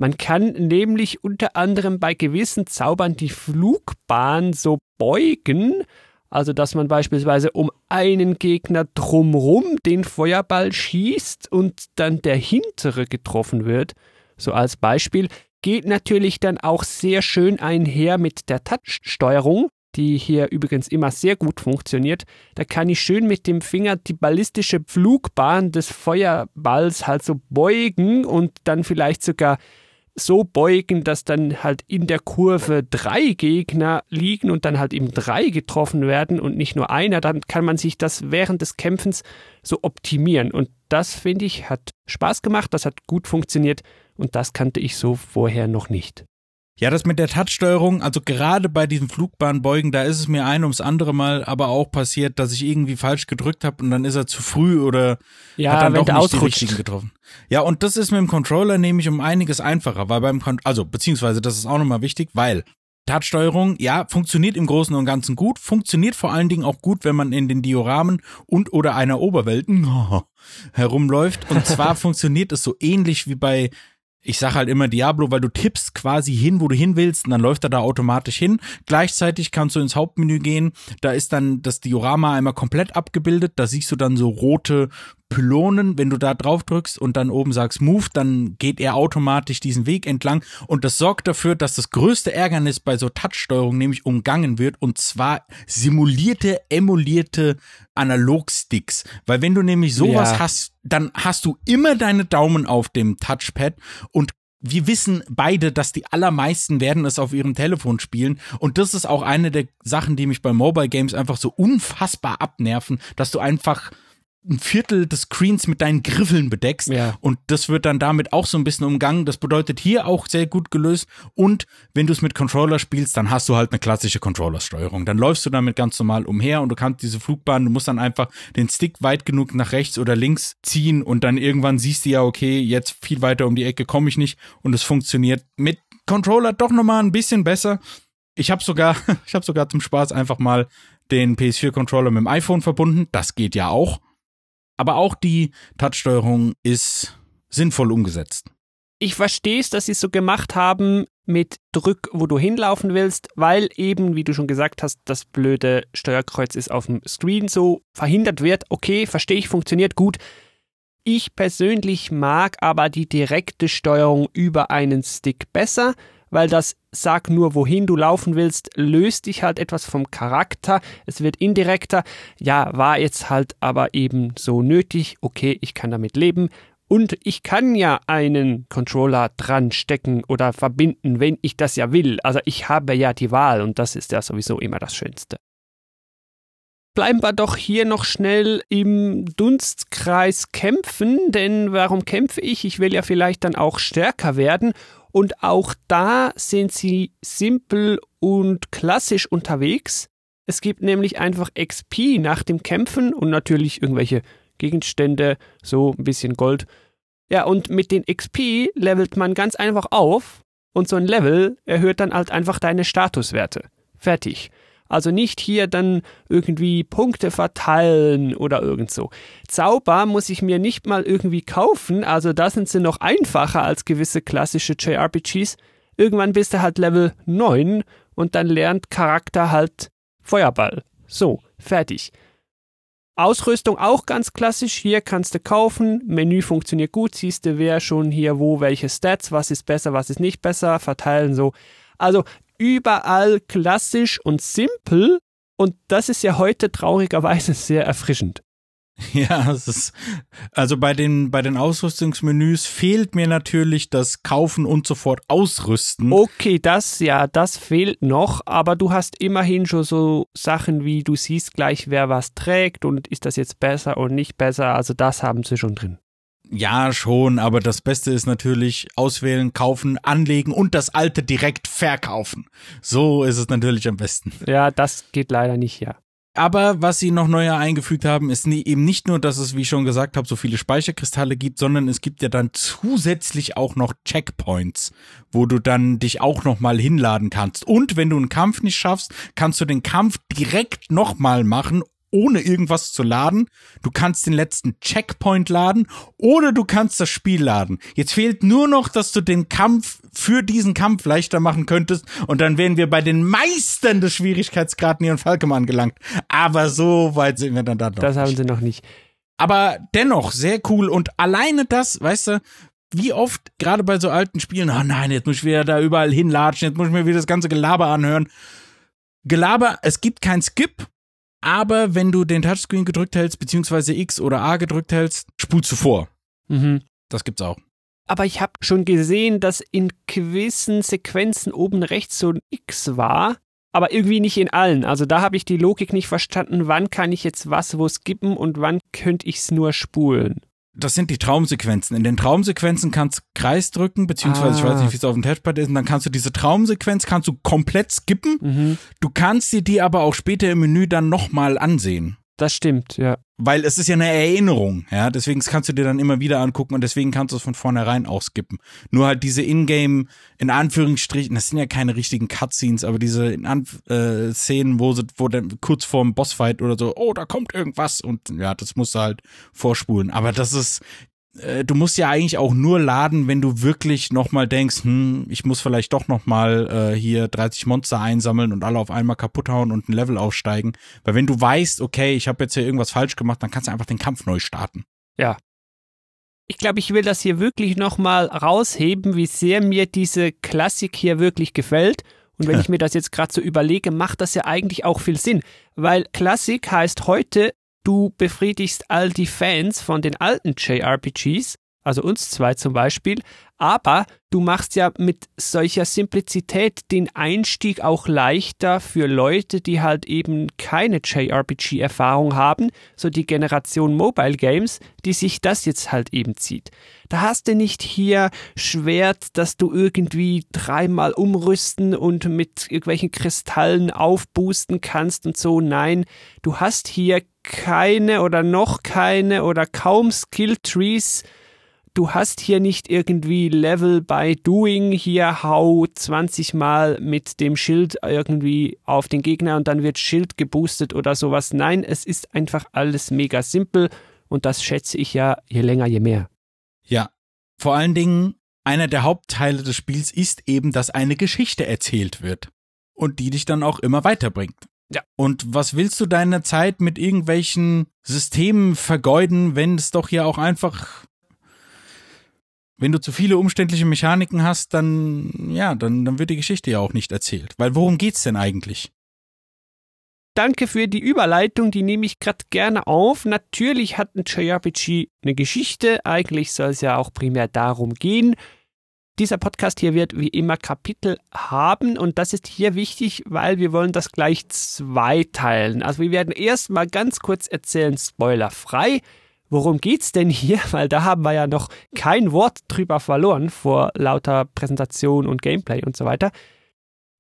Man kann nämlich unter anderem bei gewissen Zaubern die Flugbahn so beugen, also dass man beispielsweise um einen Gegner drumrum den Feuerball schießt und dann der hintere getroffen wird. So als Beispiel geht natürlich dann auch sehr schön einher mit der Touch-Steuerung, die hier übrigens immer sehr gut funktioniert. Da kann ich schön mit dem Finger die ballistische Flugbahn des Feuerballs halt so beugen und dann vielleicht sogar so beugen, dass dann halt in der Kurve drei Gegner liegen und dann halt eben drei getroffen werden und nicht nur einer, dann kann man sich das während des Kämpfens so optimieren. Und das, finde ich, hat Spaß gemacht, das hat gut funktioniert und das kannte ich so vorher noch nicht. Ja, das mit der Touchsteuerung, also gerade bei diesem Flugbahnbeugen, da ist es mir ein ums andere Mal aber auch passiert, dass ich irgendwie falsch gedrückt habe und dann ist er zu früh oder ja, hat dann doch nicht die richtigen getroffen. Ja, und das ist mit dem Controller nämlich um einiges einfacher, weil beim Con also beziehungsweise das ist auch nochmal wichtig, weil Touchsteuerung, ja, funktioniert im Großen und Ganzen gut, funktioniert vor allen Dingen auch gut, wenn man in den Dioramen und oder einer Oberwelt herumläuft. Und zwar funktioniert es so ähnlich wie bei ich sage halt immer Diablo, weil du tippst quasi hin, wo du hin willst, und dann läuft er da automatisch hin. Gleichzeitig kannst du ins Hauptmenü gehen, da ist dann das Diorama einmal komplett abgebildet, da siehst du dann so rote Pylonen, wenn du da drauf drückst und dann oben sagst Move, dann geht er automatisch diesen Weg entlang und das sorgt dafür, dass das größte Ärgernis bei so Touchsteuerung nämlich umgangen wird und zwar simulierte, emulierte Analogsticks, weil wenn du nämlich sowas ja. hast, dann hast du immer deine Daumen auf dem Touchpad und wir wissen beide, dass die allermeisten werden es auf ihrem Telefon spielen. Und das ist auch eine der Sachen, die mich bei Mobile Games einfach so unfassbar abnerven, dass du einfach ein Viertel des Screens mit deinen Griffeln bedeckst. Ja. Und das wird dann damit auch so ein bisschen umgangen. Das bedeutet hier auch sehr gut gelöst. Und wenn du es mit Controller spielst, dann hast du halt eine klassische Controller-Steuerung. Dann läufst du damit ganz normal umher und du kannst diese Flugbahn, du musst dann einfach den Stick weit genug nach rechts oder links ziehen und dann irgendwann siehst du ja, okay, jetzt viel weiter um die Ecke komme ich nicht und es funktioniert mit Controller doch nochmal ein bisschen besser. Ich habe sogar, ich habe sogar zum Spaß einfach mal den PS4-Controller mit dem iPhone verbunden. Das geht ja auch. Aber auch die Touchsteuerung ist sinnvoll umgesetzt. Ich verstehe es, dass sie es so gemacht haben mit Drück, wo du hinlaufen willst, weil eben, wie du schon gesagt hast, das blöde Steuerkreuz ist auf dem Screen so verhindert wird. Okay, verstehe ich, funktioniert gut. Ich persönlich mag aber die direkte Steuerung über einen Stick besser, weil das Sag nur, wohin du laufen willst, löst dich halt etwas vom Charakter. Es wird indirekter. Ja, war jetzt halt aber eben so nötig. Okay, ich kann damit leben. Und ich kann ja einen Controller dran stecken oder verbinden, wenn ich das ja will. Also ich habe ja die Wahl und das ist ja sowieso immer das Schönste. Bleiben wir doch hier noch schnell im Dunstkreis kämpfen, denn warum kämpfe ich? Ich will ja vielleicht dann auch stärker werden und auch da sind sie simpel und klassisch unterwegs. Es gibt nämlich einfach XP nach dem Kämpfen und natürlich irgendwelche Gegenstände, so ein bisschen Gold. Ja, und mit den XP levelt man ganz einfach auf und so ein Level erhöht dann halt einfach deine Statuswerte. Fertig. Also nicht hier dann irgendwie Punkte verteilen oder irgend so. Zauber muss ich mir nicht mal irgendwie kaufen, also da sind sie noch einfacher als gewisse klassische JRPGs. Irgendwann bist du halt Level 9 und dann lernt Charakter halt Feuerball. So, fertig. Ausrüstung auch ganz klassisch. Hier kannst du kaufen. Menü funktioniert gut. Siehst du, wer schon hier wo welche Stats, was ist besser, was ist nicht besser, verteilen so. Also überall klassisch und simpel. Und das ist ja heute traurigerweise sehr erfrischend. Ja, es ist, also bei den, bei den Ausrüstungsmenüs fehlt mir natürlich das Kaufen und sofort ausrüsten. Okay, das, ja, das fehlt noch, aber du hast immerhin schon so Sachen wie du siehst gleich, wer was trägt und ist das jetzt besser und nicht besser, also das haben sie schon drin. Ja, schon, aber das Beste ist natürlich auswählen, kaufen, anlegen und das alte direkt verkaufen. So ist es natürlich am besten. Ja, das geht leider nicht, ja. Aber was sie noch neuer eingefügt haben, ist nie, eben nicht nur, dass es, wie ich schon gesagt habe, so viele Speicherkristalle gibt, sondern es gibt ja dann zusätzlich auch noch Checkpoints, wo du dann dich auch nochmal hinladen kannst. Und wenn du einen Kampf nicht schaffst, kannst du den Kampf direkt nochmal machen, ohne irgendwas zu laden. Du kannst den letzten Checkpoint laden oder du kannst das Spiel laden. Jetzt fehlt nur noch, dass du den Kampf für diesen Kampf leichter machen könntest und dann wären wir bei den Meistern des Schwierigkeitsgrad Neon Falcom angelangt. Aber so weit sind wir dann da noch. Das haben sie noch nicht. Aber dennoch sehr cool und alleine das, weißt du, wie oft, gerade bei so alten Spielen, oh nein, jetzt muss ich wieder da überall hinlatschen, jetzt muss ich mir wieder das ganze Gelaber anhören. Gelaber, es gibt kein Skip, aber wenn du den Touchscreen gedrückt hältst, beziehungsweise X oder A gedrückt hältst, spulst du vor. Mhm. Das gibt's auch. Aber ich habe schon gesehen, dass in gewissen Sequenzen oben rechts so ein X war, aber irgendwie nicht in allen. Also da habe ich die Logik nicht verstanden, wann kann ich jetzt was wo skippen und wann könnte ich es nur spulen. Das sind die Traumsequenzen. In den Traumsequenzen kannst du Kreis drücken, beziehungsweise ah. ich weiß nicht, wie es auf dem Touchpad ist, und dann kannst du diese Traumsequenz kannst du komplett skippen. Mhm. Du kannst dir die aber auch später im Menü dann nochmal ansehen. Das stimmt, ja. Weil es ist ja eine Erinnerung, ja. Deswegen kannst du dir dann immer wieder angucken und deswegen kannst du es von vornherein auch skippen. Nur halt diese Ingame, in Anführungsstrichen, das sind ja keine richtigen Cutscenes, aber diese äh, Szenen, wo sie, wo dann kurz vorm Bossfight oder so, oh, da kommt irgendwas und ja, das musst du halt vorspulen. Aber das ist, äh, du musst ja eigentlich auch nur laden, wenn du wirklich nochmal denkst, hm, ich muss vielleicht doch nochmal äh, hier 30 Monster einsammeln und alle auf einmal kaputt hauen und ein Level aufsteigen. Weil wenn du weißt, okay, ich habe jetzt hier irgendwas falsch gemacht, dann kannst du einfach den Kampf neu starten. Ja. Ich glaube, ich will das hier wirklich nochmal rausheben, wie sehr mir diese Klassik hier wirklich gefällt. Und wenn ich mir das jetzt gerade so überlege, macht das ja eigentlich auch viel Sinn. Weil Klassik heißt heute du befriedigst all die Fans von den alten JRPGs also uns zwei zum Beispiel, aber du machst ja mit solcher Simplizität den Einstieg auch leichter für Leute, die halt eben keine JRPG-Erfahrung haben, so die Generation Mobile Games, die sich das jetzt halt eben zieht. Da hast du nicht hier Schwert, das du irgendwie dreimal umrüsten und mit irgendwelchen Kristallen aufboosten kannst und so. Nein, du hast hier keine oder noch keine oder kaum Skill Trees, du hast hier nicht irgendwie Level by Doing, hier hau 20 Mal mit dem Schild irgendwie auf den Gegner und dann wird Schild geboostet oder sowas. Nein, es ist einfach alles mega simpel und das schätze ich ja je länger, je mehr. Ja, vor allen Dingen, einer der Hauptteile des Spiels ist eben, dass eine Geschichte erzählt wird und die dich dann auch immer weiterbringt. Ja. Und was willst du deine Zeit mit irgendwelchen Systemen vergeuden, wenn es doch ja auch einfach wenn du zu viele umständliche Mechaniken hast, dann, ja, dann, dann wird die Geschichte ja auch nicht erzählt. Weil worum geht's denn eigentlich? Danke für die Überleitung, die nehme ich gerade gerne auf. Natürlich hat ein JRPG eine Geschichte, eigentlich soll es ja auch primär darum gehen. Dieser Podcast hier wird wie immer Kapitel haben und das ist hier wichtig, weil wir wollen das gleich zweiteilen. Also wir werden erstmal ganz kurz erzählen, spoilerfrei, worum geht's denn hier? Weil da haben wir ja noch kein Wort drüber verloren vor lauter Präsentation und Gameplay und so weiter.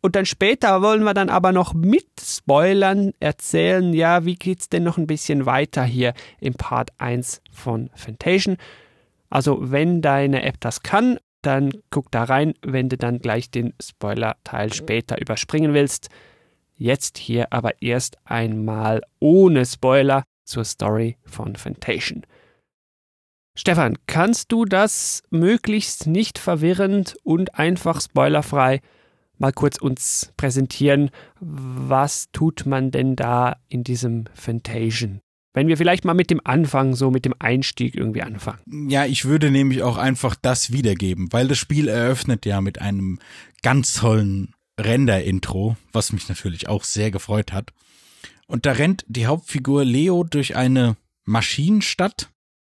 Und dann später wollen wir dann aber noch mit Spoilern erzählen, ja, wie geht's denn noch ein bisschen weiter hier im Part 1 von Fantation. Also, wenn deine App das kann, dann guck da rein, wenn du dann gleich den Spoiler-Teil später überspringen willst. Jetzt hier aber erst einmal ohne Spoiler zur Story von Fantation. Stefan, kannst du das möglichst nicht verwirrend und einfach spoilerfrei mal kurz uns präsentieren? Was tut man denn da in diesem Fantation? Wenn wir vielleicht mal mit dem Anfang, so mit dem Einstieg irgendwie anfangen. Ja, ich würde nämlich auch einfach das wiedergeben, weil das Spiel eröffnet ja mit einem ganz tollen Render-Intro, was mich natürlich auch sehr gefreut hat. Und da rennt die Hauptfigur Leo durch eine Maschinenstadt.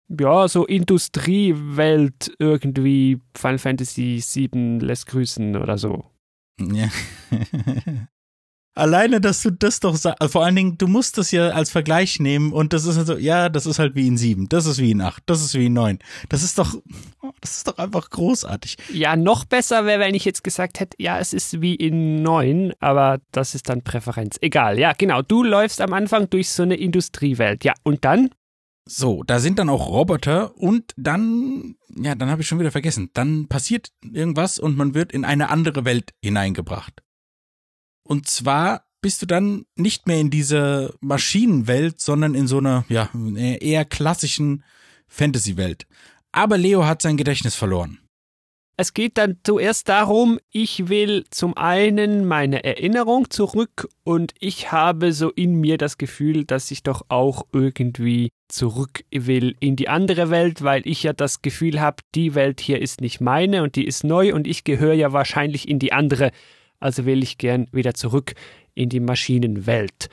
Ja, so Industriewelt irgendwie Final Fantasy VII lässt grüßen oder so. Ja. Alleine, dass du das doch sagst, also vor allen Dingen, du musst das ja als Vergleich nehmen und das ist also, ja, das ist halt wie in sieben, das ist wie in acht, das ist wie in neun. Das ist doch, das ist doch einfach großartig. Ja, noch besser wäre, wenn ich jetzt gesagt hätte, ja, es ist wie in neun, aber das ist dann Präferenz. Egal, ja, genau. Du läufst am Anfang durch so eine Industriewelt. Ja, und dann? So, da sind dann auch Roboter und dann, ja, dann habe ich schon wieder vergessen. Dann passiert irgendwas und man wird in eine andere Welt hineingebracht. Und zwar bist du dann nicht mehr in dieser Maschinenwelt, sondern in so einer, ja, eher klassischen Fantasy-Welt. Aber Leo hat sein Gedächtnis verloren. Es geht dann zuerst darum, ich will zum einen meine Erinnerung zurück und ich habe so in mir das Gefühl, dass ich doch auch irgendwie zurück will in die andere Welt, weil ich ja das Gefühl habe, die Welt hier ist nicht meine und die ist neu und ich gehöre ja wahrscheinlich in die andere also will ich gern wieder zurück in die Maschinenwelt.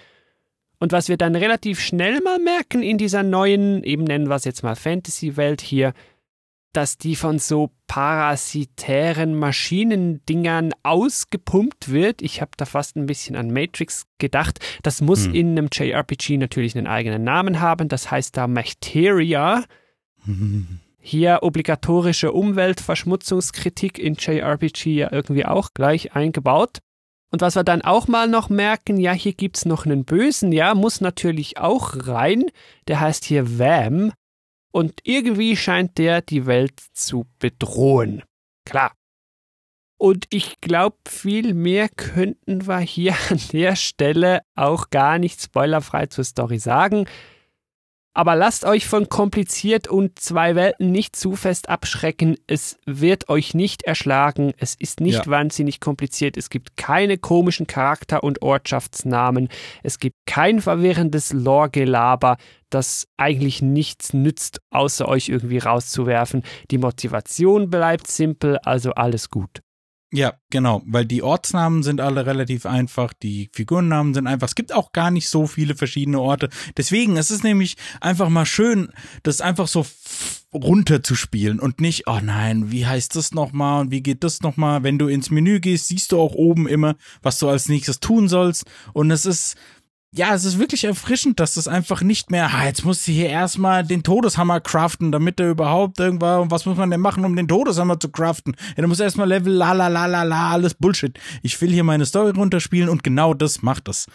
Und was wir dann relativ schnell mal merken in dieser neuen, eben nennen wir es jetzt mal Fantasy-Welt hier, dass die von so parasitären Maschinendingern ausgepumpt wird. Ich habe da fast ein bisschen an Matrix gedacht. Das muss hm. in einem JRPG natürlich einen eigenen Namen haben. Das heißt da Machteria. Hier obligatorische Umweltverschmutzungskritik in JRPG ja irgendwie auch gleich eingebaut. Und was wir dann auch mal noch merken, ja, hier gibt's noch einen Bösen, ja, muss natürlich auch rein. Der heißt hier Vam. Und irgendwie scheint der die Welt zu bedrohen. Klar. Und ich glaube, viel mehr könnten wir hier an der Stelle auch gar nicht spoilerfrei zur Story sagen. Aber lasst euch von kompliziert und zwei Welten nicht zu fest abschrecken. Es wird euch nicht erschlagen. Es ist nicht ja. wahnsinnig kompliziert. Es gibt keine komischen Charakter- und Ortschaftsnamen. Es gibt kein verwirrendes Lore-Gelaber, das eigentlich nichts nützt, außer euch irgendwie rauszuwerfen. Die Motivation bleibt simpel, also alles gut. Ja, genau, weil die Ortsnamen sind alle relativ einfach, die Figurennamen sind einfach. Es gibt auch gar nicht so viele verschiedene Orte. Deswegen, es ist nämlich einfach mal schön, das einfach so runterzuspielen und nicht, oh nein, wie heißt das nochmal und wie geht das nochmal? Wenn du ins Menü gehst, siehst du auch oben immer, was du als nächstes tun sollst. Und es ist, ja, es ist wirklich erfrischend, dass das einfach nicht mehr, ah, jetzt musst du hier erstmal den Todeshammer craften, damit er überhaupt irgendwann, und was muss man denn machen, um den Todeshammer zu craften? Ja, du musst erstmal Level, la, la, la, la, la, alles Bullshit. Ich will hier meine Story runterspielen und genau das macht es.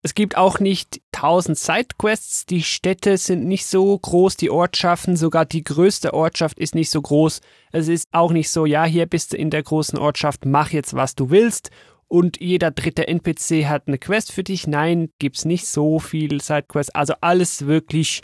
Es gibt auch nicht tausend Sidequests, die Städte sind nicht so groß, die Ortschaften, sogar die größte Ortschaft ist nicht so groß. Es ist auch nicht so, ja, hier bist du in der großen Ortschaft, mach jetzt, was du willst und jeder dritte NPC hat eine Quest für dich. Nein, gibt's nicht so viel Sidequests. Also alles wirklich.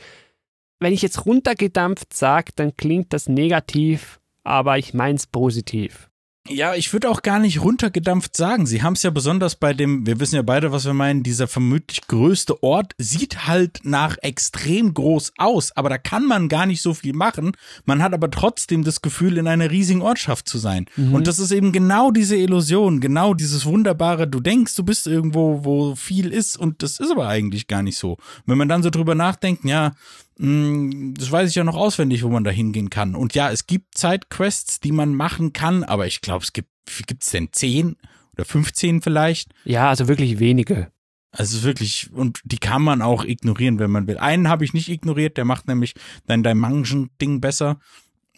Wenn ich jetzt runtergedampft sage, dann klingt das negativ, aber ich mein's positiv. Ja, ich würde auch gar nicht runtergedampft sagen. Sie haben es ja besonders bei dem, wir wissen ja beide, was wir meinen, dieser vermutlich größte Ort sieht halt nach extrem groß aus, aber da kann man gar nicht so viel machen. Man hat aber trotzdem das Gefühl, in einer riesigen Ortschaft zu sein. Mhm. Und das ist eben genau diese Illusion, genau dieses wunderbare, du denkst, du bist irgendwo, wo viel ist und das ist aber eigentlich gar nicht so. Wenn man dann so drüber nachdenkt, ja, das weiß ich ja noch auswendig, wo man da hingehen kann. Und ja, es gibt Zeitquests, die man machen kann, aber ich glaube, es gibt, wie gibt's denn? Zehn oder 15 vielleicht? Ja, also wirklich wenige. Also wirklich, und die kann man auch ignorieren, wenn man will. Einen habe ich nicht ignoriert, der macht nämlich dein Dimension-Ding besser.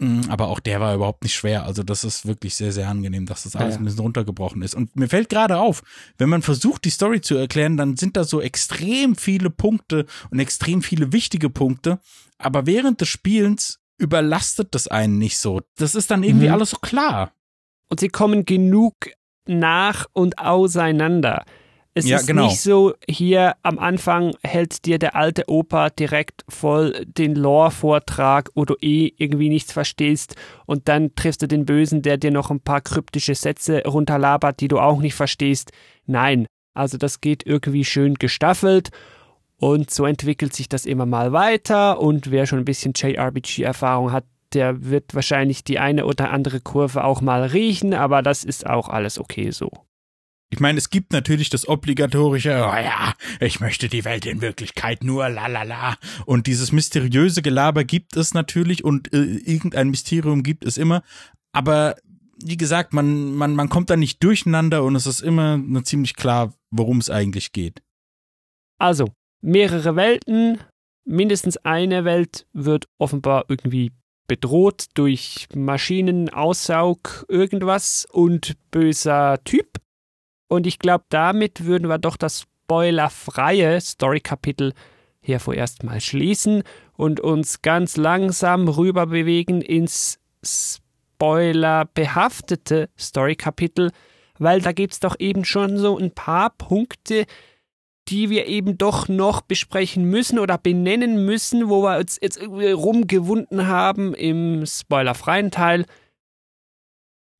Mm, aber auch der war überhaupt nicht schwer. Also das ist wirklich sehr, sehr angenehm, dass das alles ja, ja. ein bisschen runtergebrochen ist. Und mir fällt gerade auf, wenn man versucht, die Story zu erklären, dann sind da so extrem viele Punkte und extrem viele wichtige Punkte. Aber während des Spielens überlastet das einen nicht so. Das ist dann irgendwie mhm. alles so klar. Und sie kommen genug nach und auseinander. Es ja, ist genau. nicht so, hier am Anfang hält dir der alte Opa direkt voll den Lore-Vortrag, wo du eh irgendwie nichts verstehst und dann triffst du den Bösen, der dir noch ein paar kryptische Sätze runterlabert, die du auch nicht verstehst. Nein, also das geht irgendwie schön gestaffelt und so entwickelt sich das immer mal weiter und wer schon ein bisschen JRPG-Erfahrung hat, der wird wahrscheinlich die eine oder andere Kurve auch mal riechen, aber das ist auch alles okay so. Ich meine, es gibt natürlich das obligatorische, oh ja, ich möchte die Welt in Wirklichkeit nur la la la. Und dieses mysteriöse Gelaber gibt es natürlich und äh, irgendein Mysterium gibt es immer. Aber wie gesagt, man, man, man kommt da nicht durcheinander und es ist immer ziemlich klar, worum es eigentlich geht. Also, mehrere Welten, mindestens eine Welt wird offenbar irgendwie bedroht durch Maschinen, Aussaug, irgendwas und böser Typ. Und ich glaube, damit würden wir doch das spoilerfreie Story-Kapitel hier vorerst mal schließen und uns ganz langsam rüber bewegen ins spoilerbehaftete Story-Kapitel, weil da gibt es doch eben schon so ein paar Punkte, die wir eben doch noch besprechen müssen oder benennen müssen, wo wir uns jetzt irgendwie rumgewunden haben im spoilerfreien Teil.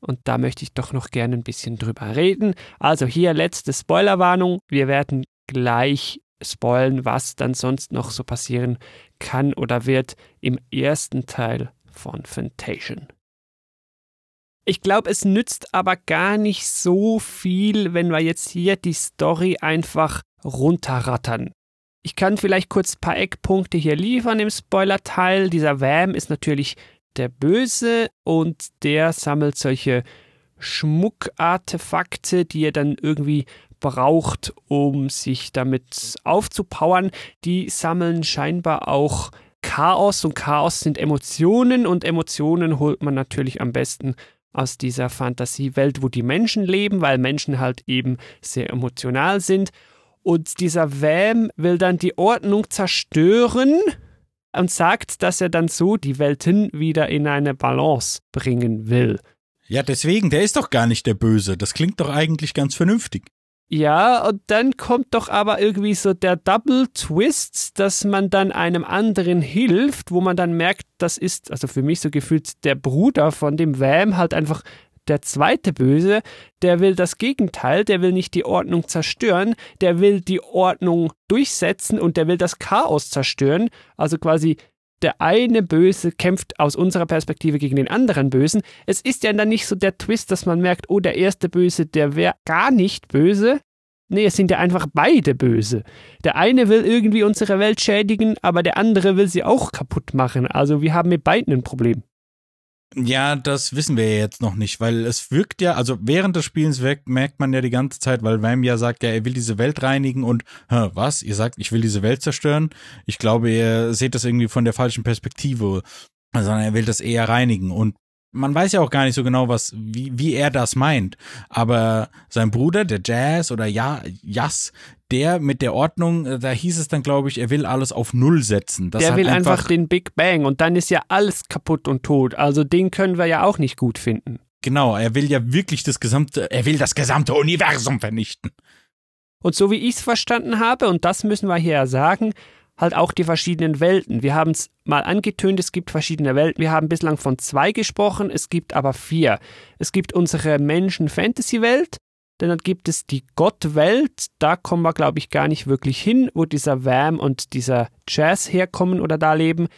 Und da möchte ich doch noch gerne ein bisschen drüber reden. Also hier letzte Spoilerwarnung. Wir werden gleich spoilen, was dann sonst noch so passieren kann oder wird im ersten Teil von Fantation. Ich glaube, es nützt aber gar nicht so viel, wenn wir jetzt hier die Story einfach runterrattern. Ich kann vielleicht kurz ein paar Eckpunkte hier liefern im Spoiler-Teil. Dieser Vam ist natürlich der Böse und der sammelt solche Schmuckartefakte, die er dann irgendwie braucht, um sich damit aufzupowern. Die sammeln scheinbar auch Chaos und Chaos sind Emotionen und Emotionen holt man natürlich am besten aus dieser Fantasiewelt, wo die Menschen leben, weil Menschen halt eben sehr emotional sind. Und dieser Vam will dann die Ordnung zerstören und sagt, dass er dann so die Welten wieder in eine Balance bringen will. Ja, deswegen, der ist doch gar nicht der Böse. Das klingt doch eigentlich ganz vernünftig. Ja, und dann kommt doch aber irgendwie so der Double Twist, dass man dann einem anderen hilft, wo man dann merkt, das ist, also für mich so gefühlt der Bruder von dem Vam halt einfach der zweite Böse, der will das Gegenteil, der will nicht die Ordnung zerstören, der will die Ordnung durchsetzen und der will das Chaos zerstören. Also quasi der eine Böse kämpft aus unserer Perspektive gegen den anderen Bösen. Es ist ja dann nicht so der Twist, dass man merkt, oh, der erste Böse, der wäre gar nicht böse. Nee, es sind ja einfach beide böse. Der eine will irgendwie unsere Welt schädigen, aber der andere will sie auch kaputt machen. Also wir haben mit beiden ein Problem. Ja, das wissen wir ja jetzt noch nicht, weil es wirkt ja, also während des Spielens wirkt, merkt man ja die ganze Zeit, weil Vam ja sagt, ja, er will diese Welt reinigen und, hä, was? Ihr sagt, ich will diese Welt zerstören? Ich glaube, ihr seht das irgendwie von der falschen Perspektive, sondern er will das eher reinigen und man weiß ja auch gar nicht so genau, was, wie, wie er das meint. Aber sein Bruder, der Jazz oder ja, Jas, der mit der Ordnung, äh, da hieß es dann, glaube ich, er will alles auf Null setzen. Das der will einfach, einfach den Big Bang und dann ist ja alles kaputt und tot. Also den können wir ja auch nicht gut finden. Genau, er will ja wirklich das gesamte, er will das gesamte Universum vernichten. Und so wie ich es verstanden habe, und das müssen wir hier ja sagen, halt auch die verschiedenen Welten. Wir haben es mal angetönt, es gibt verschiedene Welten. Wir haben bislang von zwei gesprochen, es gibt aber vier. Es gibt unsere Menschen-Fantasy-Welt, dann gibt es die Gott-Welt, da kommen wir, glaube ich, gar nicht wirklich hin, wo dieser Vam und dieser Jazz herkommen oder da leben.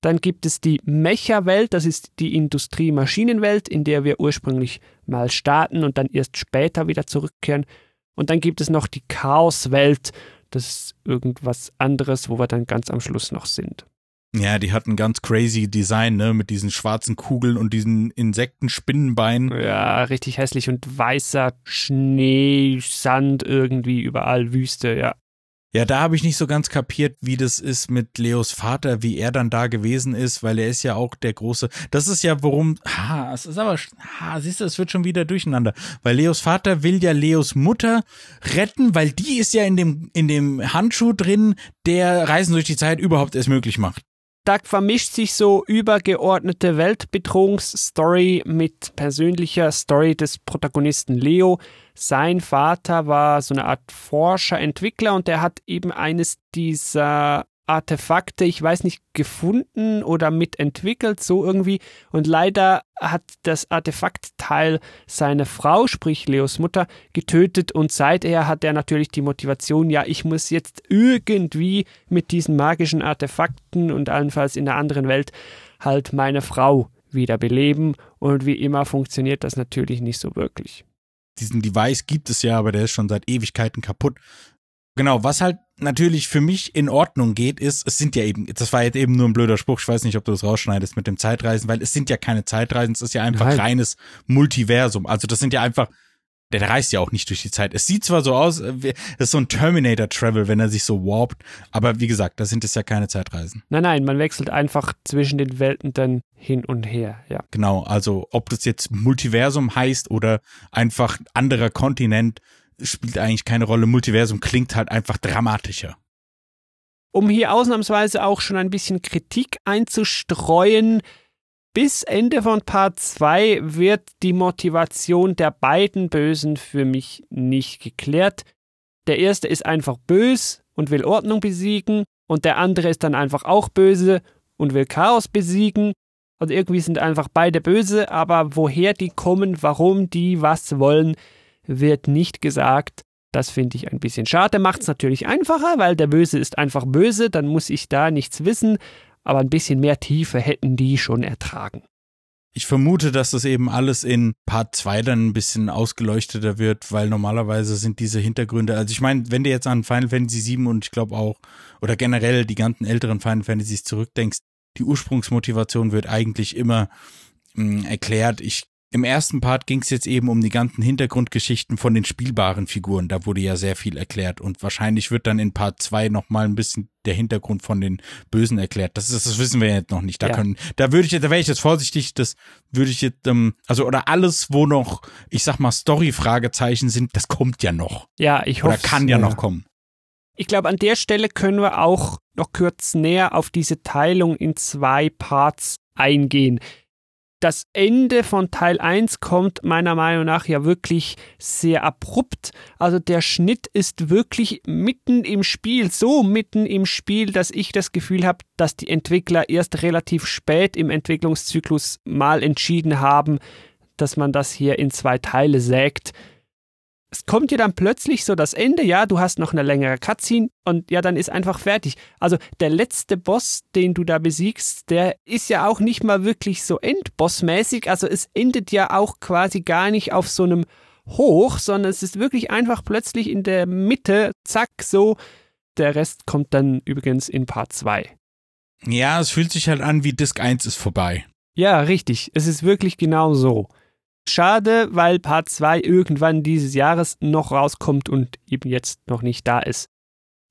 Dann gibt es die Mecha-Welt, das ist die Industrie-Maschinenwelt, in der wir ursprünglich mal starten und dann erst später wieder zurückkehren. Und dann gibt es noch die Chaos-Welt, das ist irgendwas anderes, wo wir dann ganz am Schluss noch sind. Ja, die hatten ganz crazy Design, ne, mit diesen schwarzen Kugeln und diesen Insektenspinnenbeinen. Ja, richtig hässlich und weißer Schnee, Sand irgendwie überall, Wüste, ja. Ja, da habe ich nicht so ganz kapiert, wie das ist mit Leos Vater, wie er dann da gewesen ist, weil er ist ja auch der große. Das ist ja, worum. Ha, es ist aber. Ha, siehst du, es wird schon wieder durcheinander. Weil Leos Vater will ja Leos Mutter retten, weil die ist ja in dem, in dem Handschuh drin, der Reisen durch die Zeit überhaupt erst möglich macht da vermischt sich so übergeordnete Weltbedrohungsstory mit persönlicher Story des Protagonisten Leo. Sein Vater war so eine Art Forscher, Entwickler und der hat eben eines dieser Artefakte, ich weiß nicht, gefunden oder mitentwickelt, so irgendwie. Und leider hat das Artefaktteil seine Frau, sprich Leos Mutter, getötet und seither hat er natürlich die Motivation, ja, ich muss jetzt irgendwie mit diesen magischen Artefakten und allenfalls in der anderen Welt halt meine Frau wieder beleben. Und wie immer funktioniert das natürlich nicht so wirklich. Diesen Device gibt es ja, aber der ist schon seit Ewigkeiten kaputt. Genau, was halt natürlich für mich in Ordnung geht, ist, es sind ja eben, das war jetzt eben nur ein blöder Spruch, ich weiß nicht, ob du das rausschneidest mit dem Zeitreisen, weil es sind ja keine Zeitreisen, es ist ja einfach Nein. reines Multiversum. Also das sind ja einfach, der reist ja auch nicht durch die Zeit. Es sieht zwar so aus, es ist so ein Terminator-Travel, wenn er sich so warpt, aber wie gesagt, da sind es ja keine Zeitreisen. Nein, nein, man wechselt einfach zwischen den Welten dann hin und her, ja. Genau, also ob das jetzt Multiversum heißt oder einfach anderer Kontinent, spielt eigentlich keine Rolle. Multiversum klingt halt einfach dramatischer. Um hier ausnahmsweise auch schon ein bisschen Kritik einzustreuen, bis Ende von Part 2 wird die Motivation der beiden Bösen für mich nicht geklärt. Der erste ist einfach bös und will Ordnung besiegen und der andere ist dann einfach auch böse und will Chaos besiegen. Also irgendwie sind einfach beide böse, aber woher die kommen, warum die was wollen, wird nicht gesagt. Das finde ich ein bisschen schade. Macht es natürlich einfacher, weil der Böse ist einfach böse, dann muss ich da nichts wissen, aber ein bisschen mehr Tiefe hätten die schon ertragen. Ich vermute, dass das eben alles in Part 2 dann ein bisschen ausgeleuchteter wird, weil normalerweise sind diese Hintergründe, also ich meine, wenn du jetzt an Final Fantasy 7 und ich glaube auch, oder generell die ganzen älteren Final Fantasies zurückdenkst, die Ursprungsmotivation wird eigentlich immer mh, hm, erklärt. Ich im ersten Part ging es jetzt eben um die ganzen Hintergrundgeschichten von den spielbaren Figuren. Da wurde ja sehr viel erklärt und wahrscheinlich wird dann in Part 2 nochmal ein bisschen der Hintergrund von den Bösen erklärt. Das ist, das wissen wir jetzt noch nicht. Da ja. können, da würde ich jetzt, da wäre ich jetzt vorsichtig, das würde ich jetzt, ähm, also oder alles, wo noch, ich sag mal, Story-Fragezeichen sind, das kommt ja noch. Ja, ich hoffe. Oder kann ja, ja noch kommen. Ich glaube, an der Stelle können wir auch noch kurz näher auf diese Teilung in zwei Parts eingehen das Ende von Teil 1 kommt meiner Meinung nach ja wirklich sehr abrupt. Also der Schnitt ist wirklich mitten im Spiel, so mitten im Spiel, dass ich das Gefühl habe, dass die Entwickler erst relativ spät im Entwicklungszyklus mal entschieden haben, dass man das hier in zwei Teile sägt. Es kommt ja dann plötzlich so das Ende, ja, du hast noch eine längere Cutscene und ja, dann ist einfach fertig. Also der letzte Boss, den du da besiegst, der ist ja auch nicht mal wirklich so endbossmäßig, also es endet ja auch quasi gar nicht auf so einem Hoch, sondern es ist wirklich einfach plötzlich in der Mitte, zack, so. Der Rest kommt dann übrigens in Part 2. Ja, es fühlt sich halt an wie Disc 1 ist vorbei. Ja, richtig. Es ist wirklich genau so. Schade, weil Part 2 irgendwann dieses Jahres noch rauskommt und eben jetzt noch nicht da ist.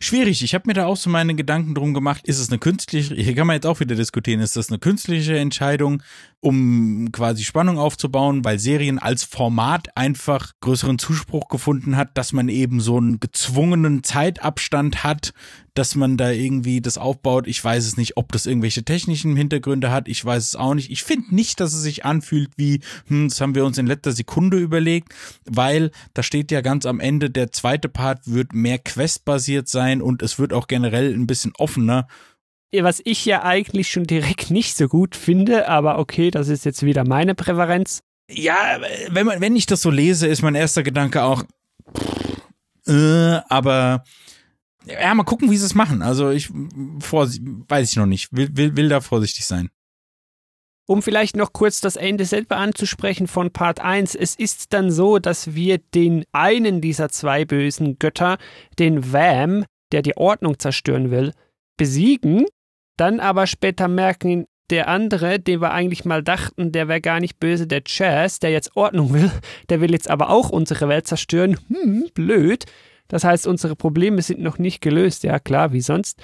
Schwierig. Ich habe mir da auch so meine Gedanken drum gemacht. Ist es eine künstliche, hier kann man jetzt auch wieder diskutieren, ist das eine künstliche Entscheidung, um quasi Spannung aufzubauen, weil Serien als Format einfach größeren Zuspruch gefunden hat, dass man eben so einen gezwungenen Zeitabstand hat, dass man da irgendwie das aufbaut. Ich weiß es nicht, ob das irgendwelche technischen Hintergründe hat. Ich weiß es auch nicht. Ich finde nicht, dass es sich anfühlt wie, hm, das haben wir uns in letzter Sekunde überlegt, weil da steht ja ganz am Ende, der zweite Part wird mehr questbasiert sein und es wird auch generell ein bisschen offener was ich ja eigentlich schon direkt nicht so gut finde, aber okay, das ist jetzt wieder meine Präferenz. Ja, wenn, man, wenn ich das so lese, ist mein erster Gedanke auch, äh, aber ja, mal gucken, wie sie es machen. Also ich vor, weiß ich noch nicht, will, will, will da vorsichtig sein. Um vielleicht noch kurz das Ende selber anzusprechen von Part 1. Es ist dann so, dass wir den einen dieser zwei bösen Götter, den Vam, der die Ordnung zerstören will, besiegen dann aber später merken, der andere, den wir eigentlich mal dachten, der wäre gar nicht böse, der Chaz, der jetzt Ordnung will, der will jetzt aber auch unsere Welt zerstören. Hm, blöd. Das heißt, unsere Probleme sind noch nicht gelöst. Ja, klar, wie sonst.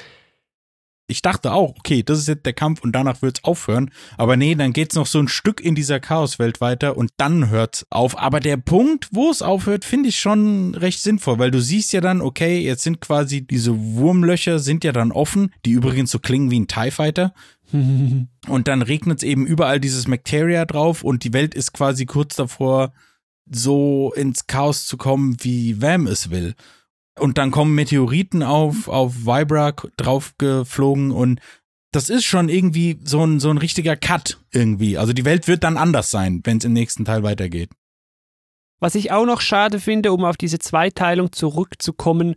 Ich dachte auch, okay, das ist jetzt der Kampf und danach wird's aufhören. Aber nee, dann geht's noch so ein Stück in dieser Chaoswelt weiter und dann hört's auf. Aber der Punkt, wo es aufhört, finde ich schon recht sinnvoll, weil du siehst ja dann, okay, jetzt sind quasi diese Wurmlöcher sind ja dann offen, die übrigens so klingen wie ein TIE Fighter. und dann regnet's eben überall dieses Macteria drauf und die Welt ist quasi kurz davor, so ins Chaos zu kommen, wie Vam es will. Und dann kommen Meteoriten auf, auf Vibra draufgeflogen und das ist schon irgendwie so ein, so ein richtiger Cut irgendwie. Also die Welt wird dann anders sein, wenn es im nächsten Teil weitergeht. Was ich auch noch schade finde, um auf diese Zweiteilung zurückzukommen,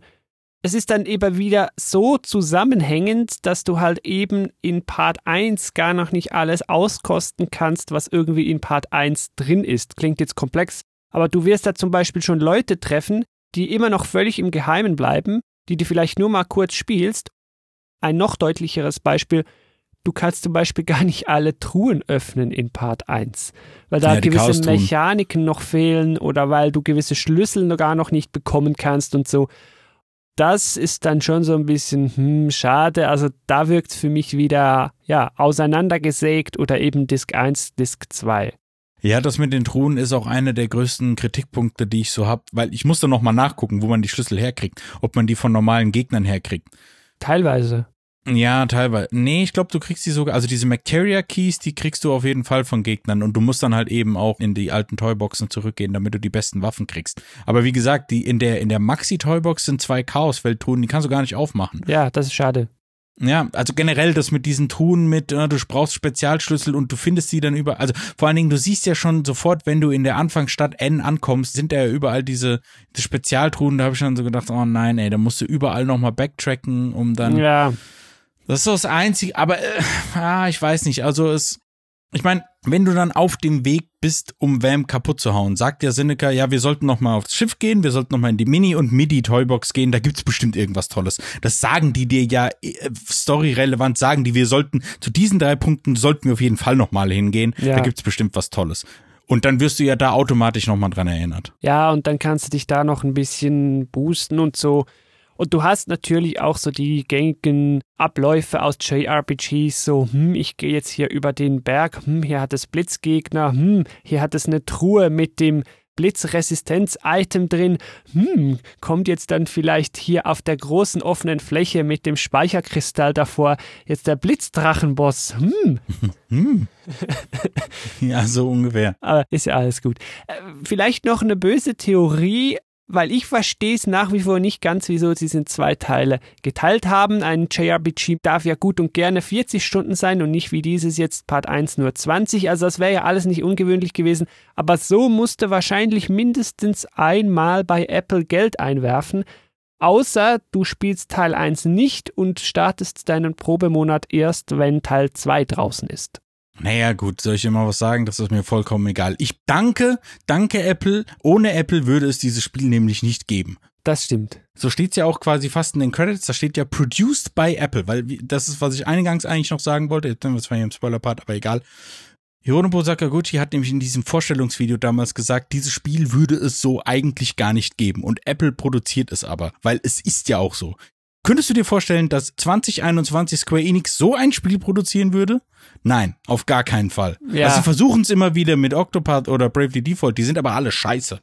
es ist dann eben wieder so zusammenhängend, dass du halt eben in Part 1 gar noch nicht alles auskosten kannst, was irgendwie in Part 1 drin ist. Klingt jetzt komplex, aber du wirst da zum Beispiel schon Leute treffen, die immer noch völlig im Geheimen bleiben, die du vielleicht nur mal kurz spielst. Ein noch deutlicheres Beispiel, du kannst zum Beispiel gar nicht alle Truhen öffnen in Part 1, weil da ja, gewisse Mechaniken noch fehlen oder weil du gewisse Schlüssel noch gar noch nicht bekommen kannst und so. Das ist dann schon so ein bisschen hm, schade. Also da wirkt es für mich wieder ja, auseinandergesägt oder eben Disk 1, Disk 2. Ja, das mit den Truhen ist auch einer der größten Kritikpunkte, die ich so habe, weil ich musste noch mal nachgucken, wo man die Schlüssel herkriegt, ob man die von normalen Gegnern herkriegt. Teilweise. Ja, teilweise. Nee, ich glaube, du kriegst die sogar, also diese Macteria Keys, die kriegst du auf jeden Fall von Gegnern und du musst dann halt eben auch in die alten Toyboxen zurückgehen, damit du die besten Waffen kriegst. Aber wie gesagt, die in der in der Maxi Toybox sind zwei Chaosfeldtruhen, die kannst du gar nicht aufmachen. Ja, das ist schade. Ja, also generell das mit diesen Truhen mit, äh, du brauchst Spezialschlüssel und du findest sie dann über, also vor allen Dingen, du siehst ja schon sofort, wenn du in der Anfangsstadt N ankommst, sind da ja überall diese, diese Spezialtruhen, da habe ich schon so gedacht, oh nein, ey, da musst du überall nochmal backtracken, um dann. Ja. Das ist das Einzige, aber äh, ah, ich weiß nicht, also es, ich meine, wenn du dann auf dem Weg bist, um Vam kaputt zu hauen, sagt der Seneca, ja, wir sollten noch mal aufs Schiff gehen, wir sollten noch mal in die Mini- und Midi-Toybox gehen, da gibt's bestimmt irgendwas Tolles. Das sagen die dir ja äh, storyrelevant, sagen die, wir sollten, zu diesen drei Punkten sollten wir auf jeden Fall noch mal hingehen, ja. da gibt's bestimmt was Tolles. Und dann wirst du ja da automatisch noch mal dran erinnert. Ja, und dann kannst du dich da noch ein bisschen boosten und so. Und du hast natürlich auch so die gängigen Abläufe aus JRPGs, so, hm, ich gehe jetzt hier über den Berg, hm, hier hat es Blitzgegner, hm, hier hat es eine Truhe mit dem Blitzresistenz-Item drin. Hm, kommt jetzt dann vielleicht hier auf der großen offenen Fläche mit dem Speicherkristall davor jetzt der Blitzdrachenboss. Hm. hm. ja, so ungefähr. Aber ist ja alles gut. Äh, vielleicht noch eine böse Theorie weil ich verstehe es nach wie vor nicht ganz, wieso sie es in zwei Teile geteilt haben. Ein JRPG darf ja gut und gerne 40 Stunden sein und nicht wie dieses jetzt Part 1 nur 20. Also das wäre ja alles nicht ungewöhnlich gewesen. Aber so musste wahrscheinlich mindestens einmal bei Apple Geld einwerfen. Außer du spielst Teil 1 nicht und startest deinen Probemonat erst, wenn Teil 2 draußen ist. Naja, gut, soll ich immer was sagen? Das ist mir vollkommen egal. Ich danke, danke Apple. Ohne Apple würde es dieses Spiel nämlich nicht geben. Das stimmt. So steht's ja auch quasi fast in den Credits. Da steht ja produced by Apple, weil das ist, was ich eingangs eigentlich noch sagen wollte. Jetzt sind wir zwar hier im Spoiler-Part, aber egal. Hironobu Sakaguchi hat nämlich in diesem Vorstellungsvideo damals gesagt, dieses Spiel würde es so eigentlich gar nicht geben. Und Apple produziert es aber, weil es ist ja auch so. Könntest du dir vorstellen, dass 2021 Square Enix so ein Spiel produzieren würde? Nein, auf gar keinen Fall. Ja. Also sie versuchen es immer wieder mit Octopath oder Bravely Default, die sind aber alle scheiße.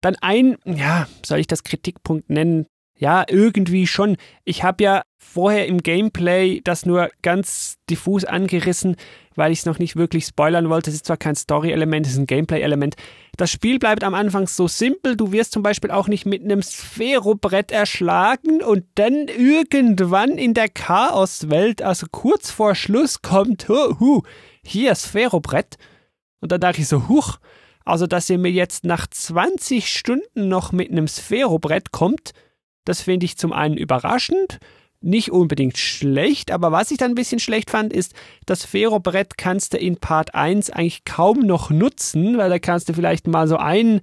Dann ein, ja, soll ich das Kritikpunkt nennen? Ja, irgendwie schon. Ich habe ja vorher im Gameplay das nur ganz diffus angerissen, weil ich es noch nicht wirklich spoilern wollte. Es ist zwar kein Story-Element, es ist ein Gameplay-Element. Das Spiel bleibt am Anfang so simpel. Du wirst zum Beispiel auch nicht mit einem Sphärobrett erschlagen und dann irgendwann in der Chaoswelt, also kurz vor Schluss, kommt, hu, hu hier Sphärobrett. Und dann dachte ich so, huch, also dass ihr mir jetzt nach 20 Stunden noch mit einem Sphärobrett kommt, das finde ich zum einen überraschend, nicht unbedingt schlecht, aber was ich dann ein bisschen schlecht fand, ist, das Ferrobrett kannst du in Part 1 eigentlich kaum noch nutzen, weil da kannst du vielleicht mal so ein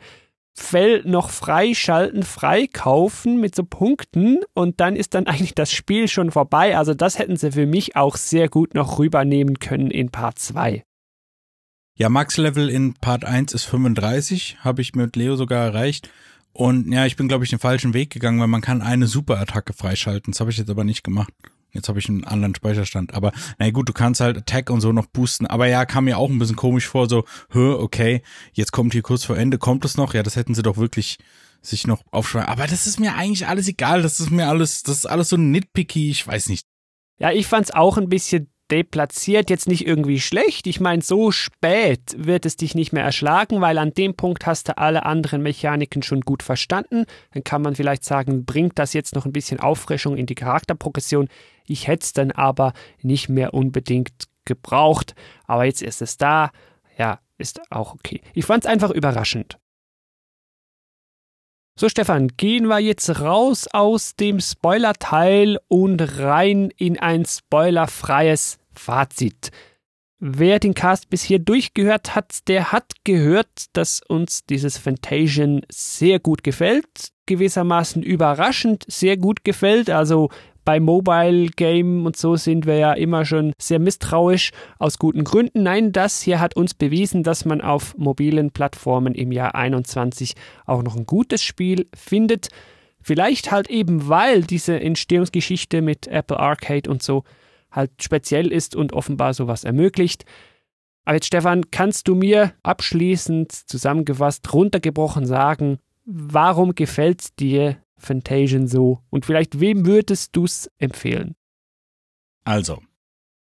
Feld noch freischalten, freikaufen mit so Punkten und dann ist dann eigentlich das Spiel schon vorbei. Also das hätten sie für mich auch sehr gut noch rübernehmen können in Part 2. Ja, Max-Level in Part 1 ist 35, habe ich mit Leo sogar erreicht. Und ja, ich bin, glaube ich, den falschen Weg gegangen, weil man kann eine Superattacke freischalten. Das habe ich jetzt aber nicht gemacht. Jetzt habe ich einen anderen Speicherstand. Aber na gut, du kannst halt Attack und so noch boosten. Aber ja, kam mir auch ein bisschen komisch vor, so, hö, okay, jetzt kommt hier kurz vor Ende, kommt es noch? Ja, das hätten sie doch wirklich sich noch aufschreiben. Aber das ist mir eigentlich alles egal. Das ist mir alles, das ist alles so nitpicky, ich weiß nicht. Ja, ich fand's auch ein bisschen deplatziert jetzt nicht irgendwie schlecht. Ich meine, so spät wird es dich nicht mehr erschlagen, weil an dem Punkt hast du alle anderen Mechaniken schon gut verstanden. Dann kann man vielleicht sagen, bringt das jetzt noch ein bisschen Auffrischung in die Charakterprogression. Ich hätte es dann aber nicht mehr unbedingt gebraucht. Aber jetzt ist es da. Ja, ist auch okay. Ich fand es einfach überraschend. So, Stefan, gehen wir jetzt raus aus dem Spoiler-Teil und rein in ein spoilerfreies Fazit. Wer den Cast bis hier durchgehört hat, der hat gehört, dass uns dieses Fantasian sehr gut gefällt, gewissermaßen überraschend sehr gut gefällt. Also bei Mobile Game und so sind wir ja immer schon sehr misstrauisch aus guten Gründen. Nein, das hier hat uns bewiesen, dass man auf mobilen Plattformen im Jahr 21 auch noch ein gutes Spiel findet. Vielleicht halt eben, weil diese Entstehungsgeschichte mit Apple Arcade und so halt speziell ist und offenbar sowas ermöglicht. Aber jetzt, Stefan, kannst du mir abschließend zusammengefasst, runtergebrochen sagen, warum gefällt dir Fantasian so? Und vielleicht wem würdest du es empfehlen? Also,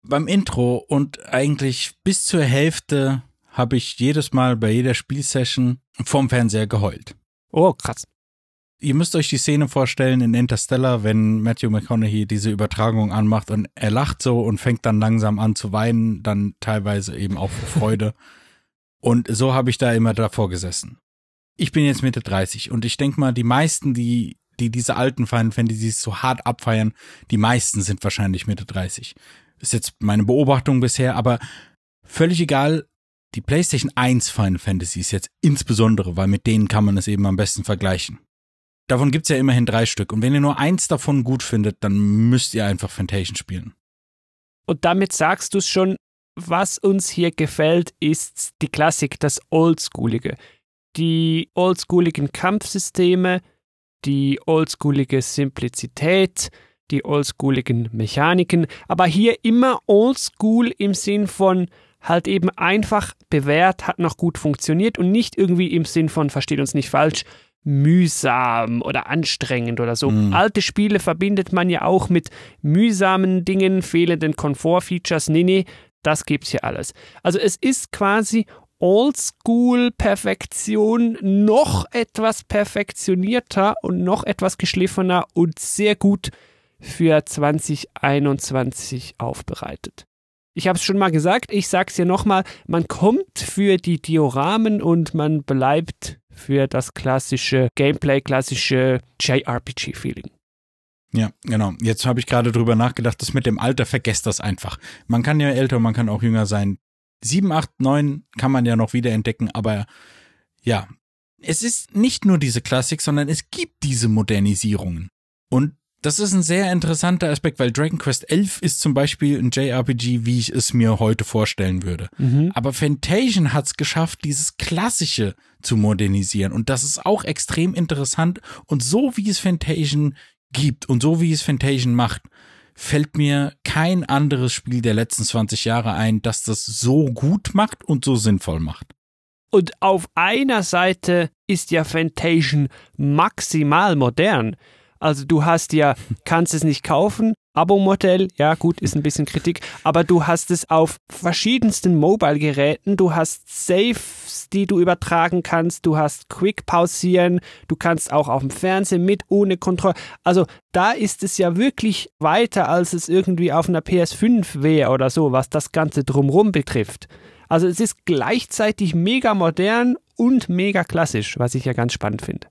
beim Intro und eigentlich bis zur Hälfte habe ich jedes Mal bei jeder Spielsession vorm Fernseher geheult. Oh, krass. Ihr müsst euch die Szene vorstellen in Interstellar, wenn Matthew McConaughey diese Übertragung anmacht und er lacht so und fängt dann langsam an zu weinen, dann teilweise eben auch vor Freude. und so habe ich da immer davor gesessen ich bin jetzt Mitte 30 und ich denke mal, die meisten, die, die diese alten Final Fantasies so hart abfeiern, die meisten sind wahrscheinlich Mitte 30. Ist jetzt meine Beobachtung bisher, aber völlig egal. Die PlayStation 1 Final Fantasies jetzt insbesondere, weil mit denen kann man es eben am besten vergleichen. Davon gibt's ja immerhin drei Stück. Und wenn ihr nur eins davon gut findet, dann müsst ihr einfach Fantation spielen. Und damit sagst du es schon, was uns hier gefällt, ist die Klassik, das Oldschoolige die oldschooligen Kampfsysteme, die oldschoolige Simplizität, die oldschooligen Mechaniken, aber hier immer oldschool im Sinn von halt eben einfach bewährt, hat noch gut funktioniert und nicht irgendwie im Sinn von, versteht uns nicht falsch, mühsam oder anstrengend oder so. Mhm. Alte Spiele verbindet man ja auch mit mühsamen Dingen, fehlenden Komfortfeatures. Nee, nee, das gibt's hier alles. Also es ist quasi Oldschool-Perfektion noch etwas perfektionierter und noch etwas geschliffener und sehr gut für 2021 aufbereitet. Ich habe es schon mal gesagt, ich sage es hier nochmal, man kommt für die Dioramen und man bleibt für das klassische Gameplay, klassische JRPG-Feeling. Ja, genau. Jetzt habe ich gerade drüber nachgedacht, das mit dem Alter, vergesst das einfach. Man kann ja älter, man kann auch jünger sein. 7, 8, 9 kann man ja noch wieder entdecken, aber ja, es ist nicht nur diese Klassik, sondern es gibt diese Modernisierungen. Und das ist ein sehr interessanter Aspekt, weil Dragon Quest 11 ist zum Beispiel ein JRPG, wie ich es mir heute vorstellen würde. Mhm. Aber Fantasian hat es geschafft, dieses Klassische zu modernisieren. Und das ist auch extrem interessant. Und so wie es Fantasian gibt und so wie es Fantasian macht, fällt mir kein anderes Spiel der letzten 20 Jahre ein, das das so gut macht und so sinnvoll macht. Und auf einer Seite ist ja Fantasian maximal modern. Also du hast ja, kannst es nicht kaufen, Abo-Modell, ja gut, ist ein bisschen Kritik, aber du hast es auf verschiedensten Mobile-Geräten, du hast Saves, die du übertragen kannst, du hast Quick pausieren, du kannst auch auf dem Fernsehen mit ohne Kontrolle. Also da ist es ja wirklich weiter, als es irgendwie auf einer PS5 wäre oder so, was das Ganze drumrum betrifft. Also es ist gleichzeitig mega modern und mega klassisch, was ich ja ganz spannend finde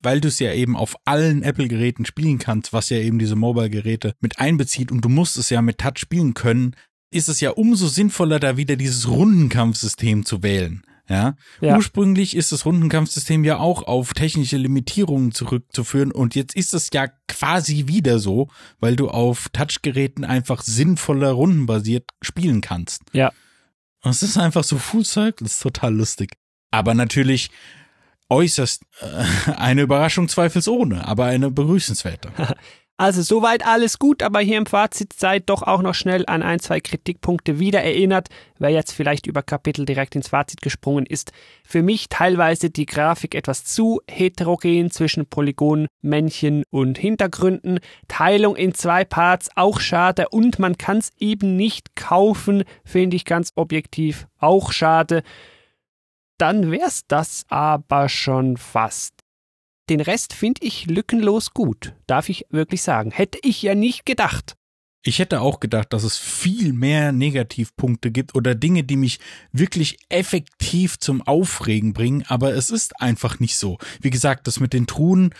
weil du es ja eben auf allen Apple-Geräten spielen kannst, was ja eben diese Mobile-Geräte mit einbezieht und du musst es ja mit Touch spielen können, ist es ja umso sinnvoller, da wieder dieses Rundenkampfsystem zu wählen. Ja? ja? Ursprünglich ist das Rundenkampfsystem ja auch auf technische Limitierungen zurückzuführen und jetzt ist es ja quasi wieder so, weil du auf Touchgeräten einfach sinnvoller rundenbasiert spielen kannst. Ja. Und es ist einfach so Full Circle, das ist total lustig. Aber natürlich äußerst äh, eine Überraschung zweifelsohne, aber eine begrüßenswerte. Also soweit alles gut, aber hier im Fazit seid doch auch noch schnell an ein, zwei Kritikpunkte wieder erinnert, wer jetzt vielleicht über Kapitel direkt ins Fazit gesprungen ist. Für mich teilweise die Grafik etwas zu heterogen zwischen Polygonen, Männchen und Hintergründen. Teilung in zwei Parts auch schade und man kann es eben nicht kaufen, finde ich ganz objektiv auch schade dann wär's das aber schon fast. Den Rest finde ich lückenlos gut, darf ich wirklich sagen. Hätte ich ja nicht gedacht. Ich hätte auch gedacht, dass es viel mehr Negativpunkte gibt oder Dinge, die mich wirklich effektiv zum Aufregen bringen, aber es ist einfach nicht so. Wie gesagt, das mit den Truhen,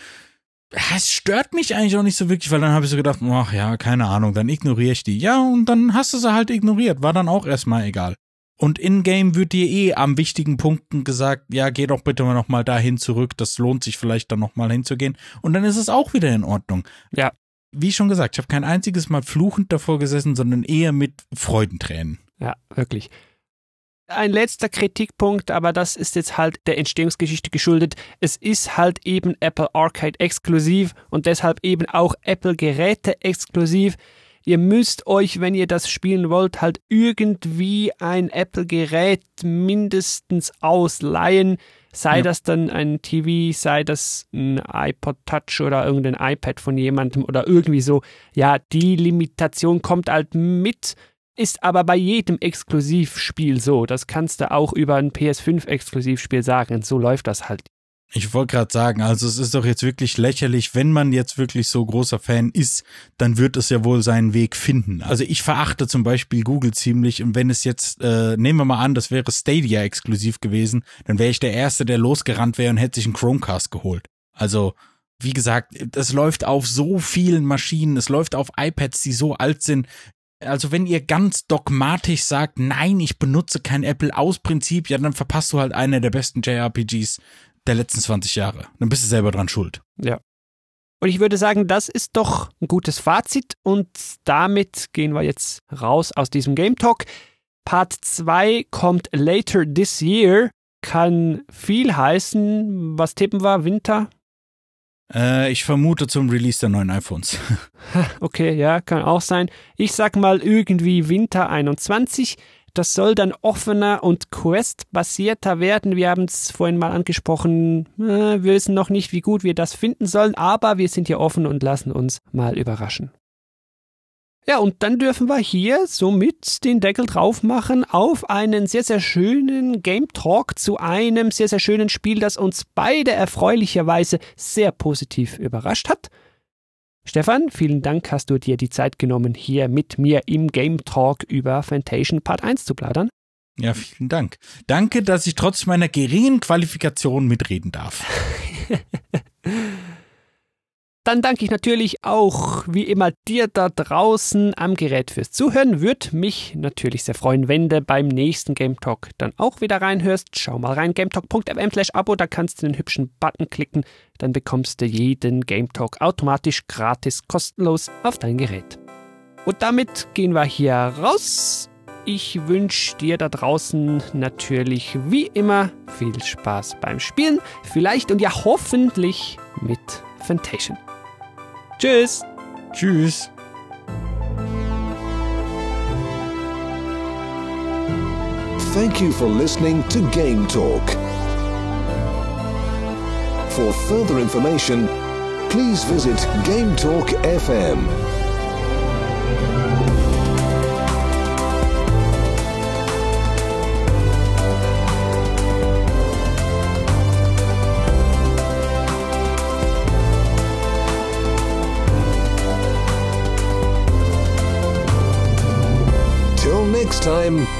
es stört mich eigentlich auch nicht so wirklich, weil dann habe ich so gedacht, ach ja, keine Ahnung, dann ignoriere ich die. Ja, und dann hast du sie halt ignoriert, war dann auch erstmal egal. Und in-game wird dir eh am wichtigen Punkten gesagt, ja, geh doch bitte mal nochmal dahin zurück, das lohnt sich vielleicht dann nochmal hinzugehen. Und dann ist es auch wieder in Ordnung. Ja. Wie schon gesagt, ich habe kein einziges Mal fluchend davor gesessen, sondern eher mit Freudentränen. Ja, wirklich. Ein letzter Kritikpunkt, aber das ist jetzt halt der Entstehungsgeschichte geschuldet. Es ist halt eben Apple Arcade exklusiv und deshalb eben auch Apple Geräte exklusiv. Ihr müsst euch, wenn ihr das spielen wollt, halt irgendwie ein Apple-Gerät mindestens ausleihen. Sei ja. das dann ein TV, sei das ein iPod Touch oder irgendein iPad von jemandem oder irgendwie so. Ja, die Limitation kommt halt mit, ist aber bei jedem Exklusivspiel so. Das kannst du auch über ein PS5-Exklusivspiel sagen. So läuft das halt. Ich wollte gerade sagen, also es ist doch jetzt wirklich lächerlich, wenn man jetzt wirklich so großer Fan ist, dann wird es ja wohl seinen Weg finden. Also ich verachte zum Beispiel Google ziemlich und wenn es jetzt, äh, nehmen wir mal an, das wäre Stadia exklusiv gewesen, dann wäre ich der Erste, der losgerannt wäre und hätte sich einen Chromecast geholt. Also wie gesagt, das läuft auf so vielen Maschinen, es läuft auf iPads, die so alt sind. Also wenn ihr ganz dogmatisch sagt, nein, ich benutze kein Apple aus Prinzip, ja, dann verpasst du halt eine der besten JRPGs der letzten 20 Jahre. Dann bist du selber dran schuld. Ja. Und ich würde sagen, das ist doch ein gutes Fazit und damit gehen wir jetzt raus aus diesem Game Talk. Part 2 kommt later this year, kann viel heißen. Was tippen wir? Winter? Äh, ich vermute zum Release der neuen iPhones. okay, ja, kann auch sein. Ich sag mal irgendwie Winter 21. Das soll dann offener und Quest-basierter werden. Wir haben es vorhin mal angesprochen. Äh, wir wissen noch nicht, wie gut wir das finden sollen, aber wir sind hier offen und lassen uns mal überraschen. Ja, und dann dürfen wir hier somit den Deckel drauf machen auf einen sehr, sehr schönen Game Talk zu einem sehr, sehr schönen Spiel, das uns beide erfreulicherweise sehr positiv überrascht hat. Stefan, vielen Dank, hast du dir die Zeit genommen, hier mit mir im Game Talk über Fantation Part 1 zu plaudern. Ja, vielen Dank. Danke, dass ich trotz meiner geringen Qualifikation mitreden darf. Dann danke ich natürlich auch, wie immer, dir da draußen am Gerät fürs Zuhören. Würde mich natürlich sehr freuen, wenn du beim nächsten Game Talk dann auch wieder reinhörst. Schau mal rein, gametalk.fm slash Abo, da kannst du den hübschen Button klicken. Dann bekommst du jeden Game Talk automatisch gratis kostenlos auf dein Gerät. Und damit gehen wir hier raus. Ich wünsche dir da draußen natürlich wie immer viel Spaß beim Spielen. Vielleicht und ja hoffentlich mit Fantation. Tschüss. Tschüss. Thank you for listening to Game Talk. For further information, please visit Game Talk FM. Next time.